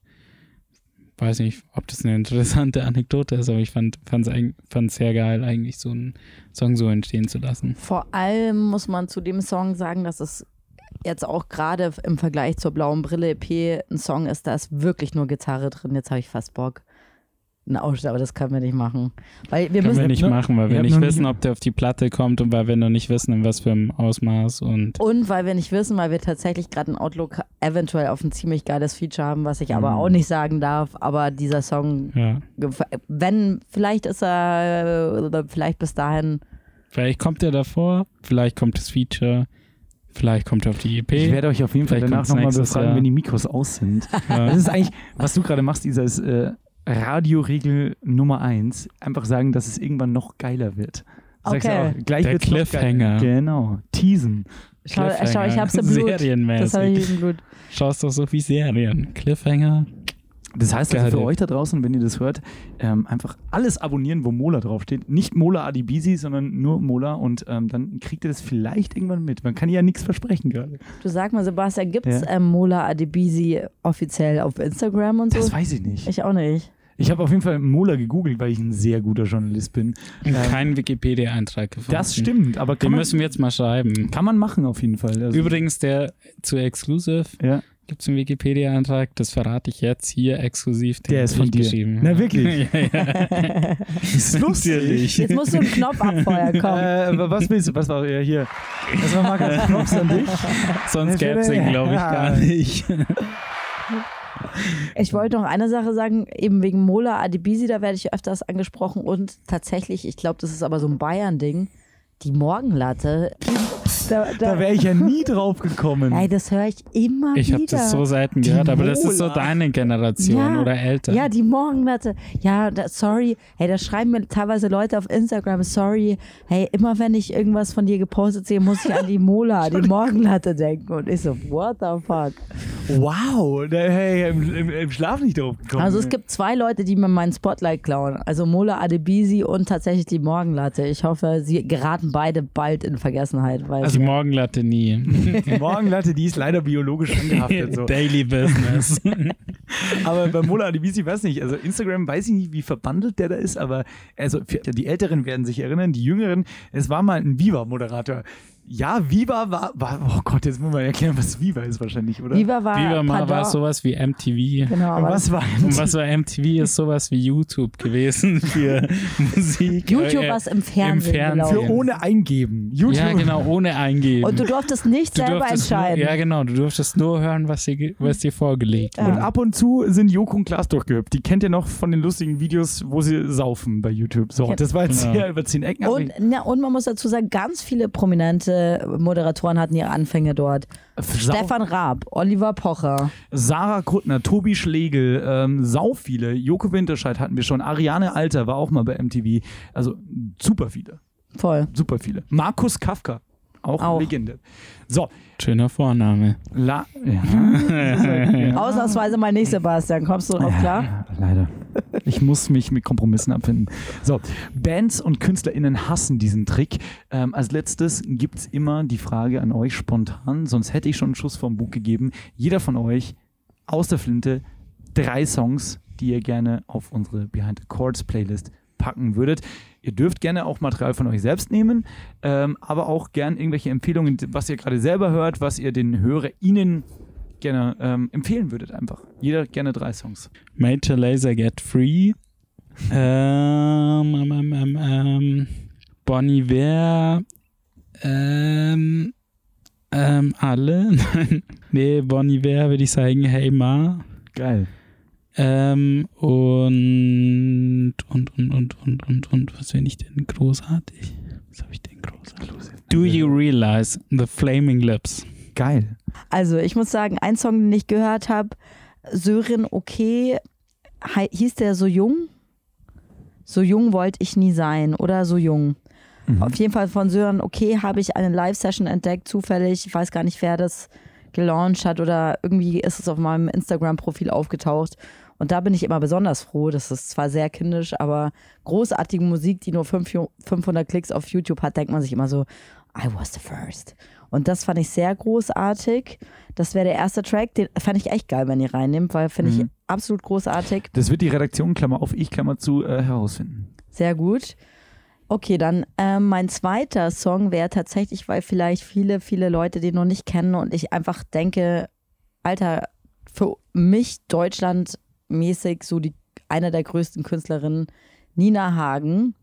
E: weiß nicht, ob das eine interessante Anekdote ist, aber ich fand es sehr geil, eigentlich so einen Song so entstehen zu lassen.
D: Vor allem muss man zu dem Song sagen, dass es jetzt auch gerade im Vergleich zur blauen Brille EP ein Song ist, da ist wirklich nur Gitarre drin. Jetzt habe ich fast Bock. Ein Ausschnitt, aber das können wir nicht machen. Weil wir
E: Können
D: müssen
E: wir nicht
A: ne?
E: machen, weil wir
A: habt
E: nicht wissen, ob der auf die Platte kommt und weil wir noch nicht wissen, in was für einem Ausmaß und
D: und weil wir nicht wissen, weil wir tatsächlich gerade in Outlook eventuell auf ein ziemlich geiles Feature haben, was ich aber
A: Mhm.
D: auch nicht sagen darf. Aber dieser Song,
E: ja.
D: wenn, vielleicht ist er, äh, vielleicht bis dahin.
E: Vielleicht kommt er davor, vielleicht kommt das Feature, vielleicht kommt er auf die EP.
A: Ich werde euch auf jeden Fall
E: Vielleicht
A: danach nochmal befragen,
E: Jahr.
A: wenn die Mikros aus sind.
E: ja.
A: Das ist eigentlich, was du gerade machst, Isa, ist äh, Radioregel Nummer eins. Einfach sagen, dass es irgendwann noch geiler wird. Sagst
D: Okay.
A: auch, gleich
E: Der
A: wird's noch
E: Cliffhanger.
A: geiler. Genau. Teasen.
D: Schau, schau ich hab's im Blut. Das habe
E: Serienmäßig.
D: ich im Blut.
E: Schaust doch so wie Serien. Cliffhanger.
A: Das heißt also für euch da draußen, wenn ihr das hört, ähm, einfach alles abonnieren, wo Mola draufsteht. Nicht Mola Adibisi, sondern nur Mola und ähm, dann kriegt ihr das vielleicht irgendwann mit. Man kann ja nichts versprechen gerade.
D: Du sag mal, Sebastian, gibt es
A: Ja.
D: ähm, Mola Adebisi offiziell auf Instagram und so?
A: Das weiß ich nicht.
D: ich auch nicht.
A: Ich habe auf jeden Fall Mola gegoogelt, weil ich ein sehr guter Journalist bin.
E: Und keinen Wikipedia-Eintrag gefunden.
A: Das stimmt, aber kann
E: Den
A: man,
E: müssen wir jetzt mal schreiben.
A: kann man machen auf jeden Fall. Also,
E: Übrigens, der zu Exclusive
A: ja,
E: gibt es einen Wikipedia-Eintrag, das verrate ich jetzt hier exklusiv. den
A: der ist von
E: ich
A: dir.
E: geschrieben.
A: Na wirklich?
E: ja, ja.
A: ist lustig.
D: Jetzt musst du einen Knopf abfeuern, komm.
A: Äh, was willst du? Was war ja, hier? Das war Markus Props an dich.
E: Sonst gäbe es den, glaube ich, gar nicht.
D: Ich wollte noch eine Sache sagen, eben wegen Mola Adebisi, da werde ich öfters angesprochen und tatsächlich, ich glaube, das ist aber so ein Bayern-Ding, die Morgenlatte. Da,
A: Da wäre ich ja nie drauf gekommen.
D: Ey, das höre ich immer
E: Ich
D: wieder.
E: habe das so selten gehört, aber das ist so deine Generation
D: Ja.
E: oder älter.
D: Ja, die Morgenlatte. Ja, da, sorry. Hey, da schreiben mir teilweise Leute auf Instagram, sorry. Hey, immer wenn ich irgendwas von dir gepostet sehe, muss ich an die Mola, die Morgenlatte denken. Und ich so, what the fuck?
A: Wow, da hey, im, im, im Schlaf nicht drauf gekommen.
D: Also es gibt zwei Leute, die mir meinen Spotlight klauen. Also Mola Adebisi und tatsächlich die Morgenlatte. Ich hoffe, sie geraten beide bald in Vergessenheit. Weil
E: Also Morgenlatte nie.
A: die Morgenlatte, die ist leider biologisch angehaftet. So.
E: Daily Business.
A: Aber bei Mola Adebisi weiß nicht, also Instagram weiß ich nicht, wie verbandelt der da ist, aber also für die Älteren werden sich erinnern, die Jüngeren, es war mal ein Viva-Moderator. Ja, Viva war, war, oh Gott, jetzt muss man erklären, was Viva ist wahrscheinlich, oder?
D: Viva war,
E: Viva mal war sowas wie MTV.
D: Genau,
A: Und
D: aber
A: was war
E: Und was war MTV? Ist sowas wie YouTube gewesen für Musik.
D: YouTube
E: Äh,
D: was im Fernsehen,
E: Fernsehen.
A: für ohne eingeben. YouTube.
E: Ja, genau, ohne eingeben.
D: Und du durftest nicht
E: Du
D: selber
E: durftest
D: entscheiden.
E: Nur, ja, genau, du durftest nur hören, was dir, was dir vorgelegt
D: Ja.
A: Und ab und zu sind Joko und Klaas durchgehüpft. Die kennt ihr noch von den lustigen Videos, wo sie saufen bei YouTube. So,
D: Ja.
A: das war jetzt
E: Genau.
A: hier über zehn Ecken.
D: Und, na, und man muss dazu sagen, ganz viele prominente Moderatoren hatten ihre Anfänge dort.
A: Sau
D: Stefan Raab, Oliver Pocher.
A: Sarah Kuttner, Tobi Schlegel, ähm, sau viele. Joko Winterscheid hatten wir schon. Ariane Alter war auch mal bei MTV. Also super viele.
D: Voll.
A: Super viele. Markus Kafka. Auch,
D: Auch.
A: Legende. So,
E: Schöner Vorname.
A: La ja. ja.
D: Ausnahmsweise mal nicht, Sebastian. Kommst du drauf klar?
A: Ja, leider. Ich muss mich mit Kompromissen abfinden. So, Bands und KünstlerInnen hassen diesen Trick. Ähm, als letztes gibt es immer die Frage an euch spontan, sonst hätte ich schon einen Schuss vom Bug gegeben. Jeder von euch aus der Flinte drei Songs, die ihr gerne auf unsere Behind the Chords Playlist packen würdet. Ihr dürft gerne auch Material von euch selbst nehmen, ähm, aber auch gern irgendwelche Empfehlungen, was ihr gerade selber hört, was ihr den HörerInnen gerne ähm, empfehlen würdet einfach. Jeder gerne drei Songs.
E: Major Laser Get Free. Ähm, ähm, ähm, ähm, ähm, Bon Iver. Ähm, ähm, alle. Nein. nee, Bon Iver würde ich sagen, Hey Ma.
A: Geil.
E: Ähm, und, und, und, und, und, und, und, was finde ich denn großartig? Was habe ich denn großartig? Do you realize the flaming lips?
A: Geil.
D: Also, ich muss sagen, ein Song, den ich gehört habe, Sören Okay, hieß der so jung? So jung wollte ich nie sein oder so jung. Auf jeden Fall von Sören Okay habe ich eine Live-Session entdeckt, zufällig. Ich weiß gar nicht, wer das gelauncht hat oder irgendwie ist es auf meinem Instagram-Profil aufgetaucht. Und da bin ich immer besonders froh. Das ist zwar sehr kindisch, aber großartige Musik, die nur fünf- 500 Klicks auf YouTube hat, denkt man sich immer so, I was the first. Und das fand ich sehr großartig. Das wäre der erste Track, den fand ich echt geil, wenn ihr reinnimmt, weil finde ich absolut großartig.
A: Das wird die Redaktion, Klammer auf, ich, Klammer zu, äh, herausfinden.
D: Sehr gut. Okay, dann ähm, mein zweiter Song wäre tatsächlich, weil vielleicht viele, viele Leute den noch nicht kennen und ich einfach denke, Alter, für mich deutschlandmäßig so die eine der größten Künstlerinnen, Nina Hagen,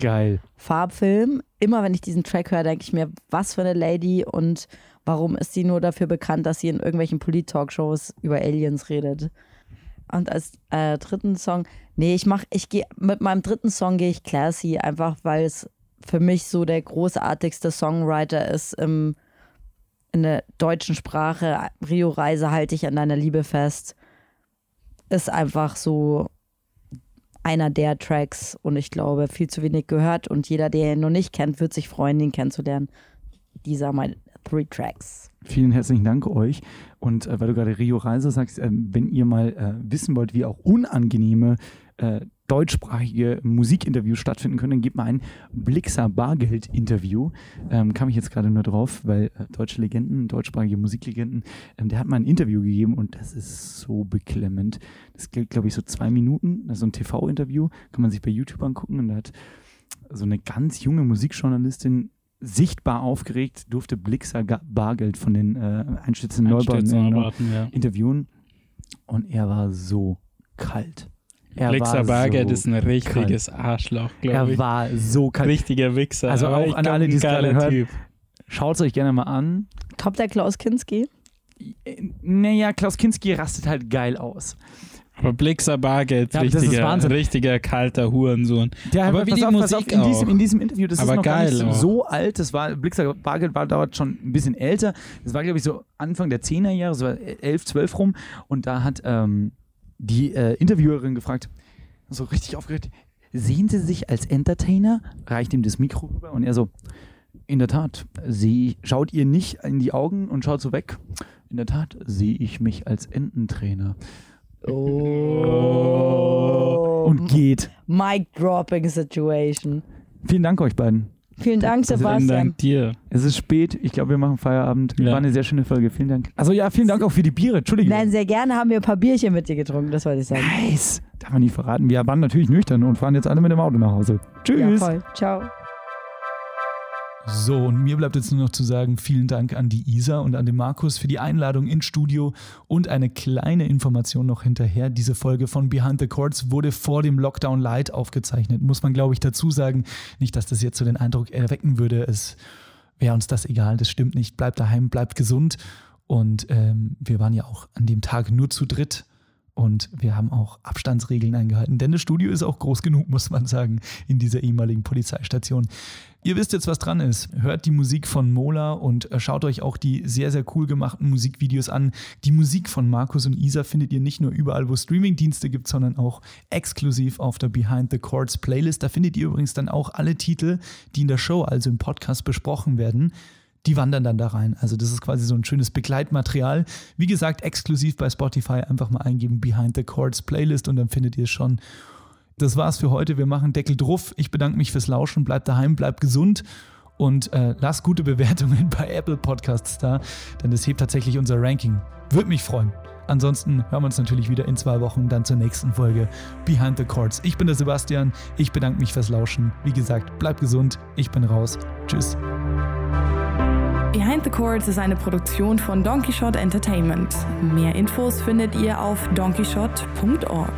A: Geil.
D: Farbfilm. Immer wenn ich diesen Track höre, denke ich mir, was für eine Lady und warum ist sie nur dafür bekannt, dass sie in irgendwelchen Polit-Talkshows über Aliens redet. Und als äh, dritten Song, nee, ich mach, ich gehe, mit meinem dritten Song gehe ich classy, einfach weil es für mich so der großartigste Songwriter ist im, in der deutschen Sprache. Rio-Reise halte ich an deiner Liebe fest. Ist einfach so einer der Tracks und ich glaube, viel zu wenig gehört und jeder, der ihn noch nicht kennt, wird sich freuen, ihn kennenzulernen. Dieser mein Three Tracks.
A: Vielen herzlichen Dank euch. Und äh, weil du gerade Rio Reise sagst, äh, wenn ihr mal äh, wissen wollt, wie auch unangenehme äh, deutschsprachige Musikinterviews stattfinden können, dann gebt mal ein Blixer Bargeld-Interview. Ähm, kam ich jetzt gerade nur drauf, weil äh, deutsche Legenden, deutschsprachige Musiklegenden, ähm, der hat mal ein Interview gegeben und das ist so beklemmend. Das gilt, glaube ich, so zwei Minuten. Das ist so ein TV-Interview, kann man sich bei YouTube angucken und da hat so eine ganz junge Musikjournalistin sichtbar aufgeregt, durfte Blixer Bargeld von den äh, Einstützen Neubauten äh, ja. interviewen und er war so kalt.
E: Er Blixer Bargeld so ist ein richtiges kalt. Arschloch,
A: glaube ich. Er war so kalt.
E: Richtiger Wichser.
A: Also auch an alle, die es gerade hören, schaut es euch gerne mal an.
D: Kommt der Klaus Kinski?
A: Naja, Klaus Kinski rastet halt geil aus.
E: Aber Blixer Bargeld, ja, richtiger, richtiger kalter Hurensohn.
A: Der aber wie die auf, Musik auf, in, diesem, in diesem Interview, das
E: aber
A: ist noch
E: geil,
A: gar nicht so, so alt. Das war, Blixer Bargeld war dort schon ein bisschen älter. Das war, glaube ich, so Anfang der 10er Jahre, so 11, 12 rum. Und da hat ähm, die äh, Interviewerin gefragt, so richtig aufgeregt, sehen Sie sich als Entertainer? Reicht ihm das Mikro rüber und er so, in der Tat, sie schaut ihr nicht in die Augen und schaut so weg. In der Tat sehe ich mich als Ententrainer.
D: Oh.
A: Und geht.
D: Mic dropping Situation.
A: Vielen Dank euch beiden.
D: Vielen Dank, Sebastian. Vielen Dank
E: dir.
A: Es ist spät. Ich glaube, wir machen Feierabend. Ja. War eine sehr schöne Folge. Vielen Dank. Also ja, vielen Dank auch für die Biere. Entschuldigung.
D: Nein, sehr gerne haben wir ein paar Bierchen mit dir getrunken. Das wollte ich sagen.
A: Nice. Darf man nicht verraten. Wir waren natürlich nüchtern und fahren jetzt alle mit dem Auto nach Hause. Tschüss. Ja,
D: voll. Ciao.
A: So, und mir bleibt jetzt nur noch zu sagen, vielen Dank an die Isa und an den Markus für die Einladung ins Studio und eine kleine Information noch hinterher. Diese Folge von Behind the Chords wurde vor dem Lockdown Light aufgezeichnet, muss man glaube ich dazu sagen. Nicht, dass das jetzt so den Eindruck erwecken würde, es wäre uns das egal, das stimmt nicht. Bleibt daheim, bleibt gesund. Und ähm, wir waren ja auch an dem Tag nur zu dritt und wir haben auch Abstandsregeln eingehalten, denn das Studio ist auch groß genug, muss man sagen, in dieser ehemaligen Polizeistation. Ihr wisst jetzt, was dran ist. Hört die Musik von Mola und äh, schaut euch auch die sehr, sehr cool gemachten Musikvideos an. Die Musik von Markus und Isa findet ihr nicht nur überall, wo Streamingdienste gibt, sondern auch exklusiv auf der Behind the Chords Playlist. Da findet ihr übrigens dann auch alle Titel, die in der Show, also im Podcast, besprochen werden die wandern dann da rein. Also das ist quasi so ein schönes Begleitmaterial. Wie gesagt, exklusiv bei Spotify einfach mal eingeben Behind the Chords Playlist und dann findet ihr es schon. Das war's für heute. Wir machen Deckel drauf. Ich bedanke mich fürs Lauschen. Bleibt daheim, bleibt gesund und äh, lasst gute Bewertungen bei Apple Podcasts da, denn das hebt tatsächlich unser Ranking. Würde mich freuen. Ansonsten hören wir uns natürlich wieder in zwei Wochen dann zur nächsten Folge Behind the Chords. Ich bin der Sebastian. Ich bedanke mich fürs Lauschen. Wie gesagt, bleibt gesund. Ich bin raus. Tschüss.
C: Behind the Chords ist eine Produktion von Donkey Shot Entertainment. Mehr Infos findet ihr auf donkeyshot.org.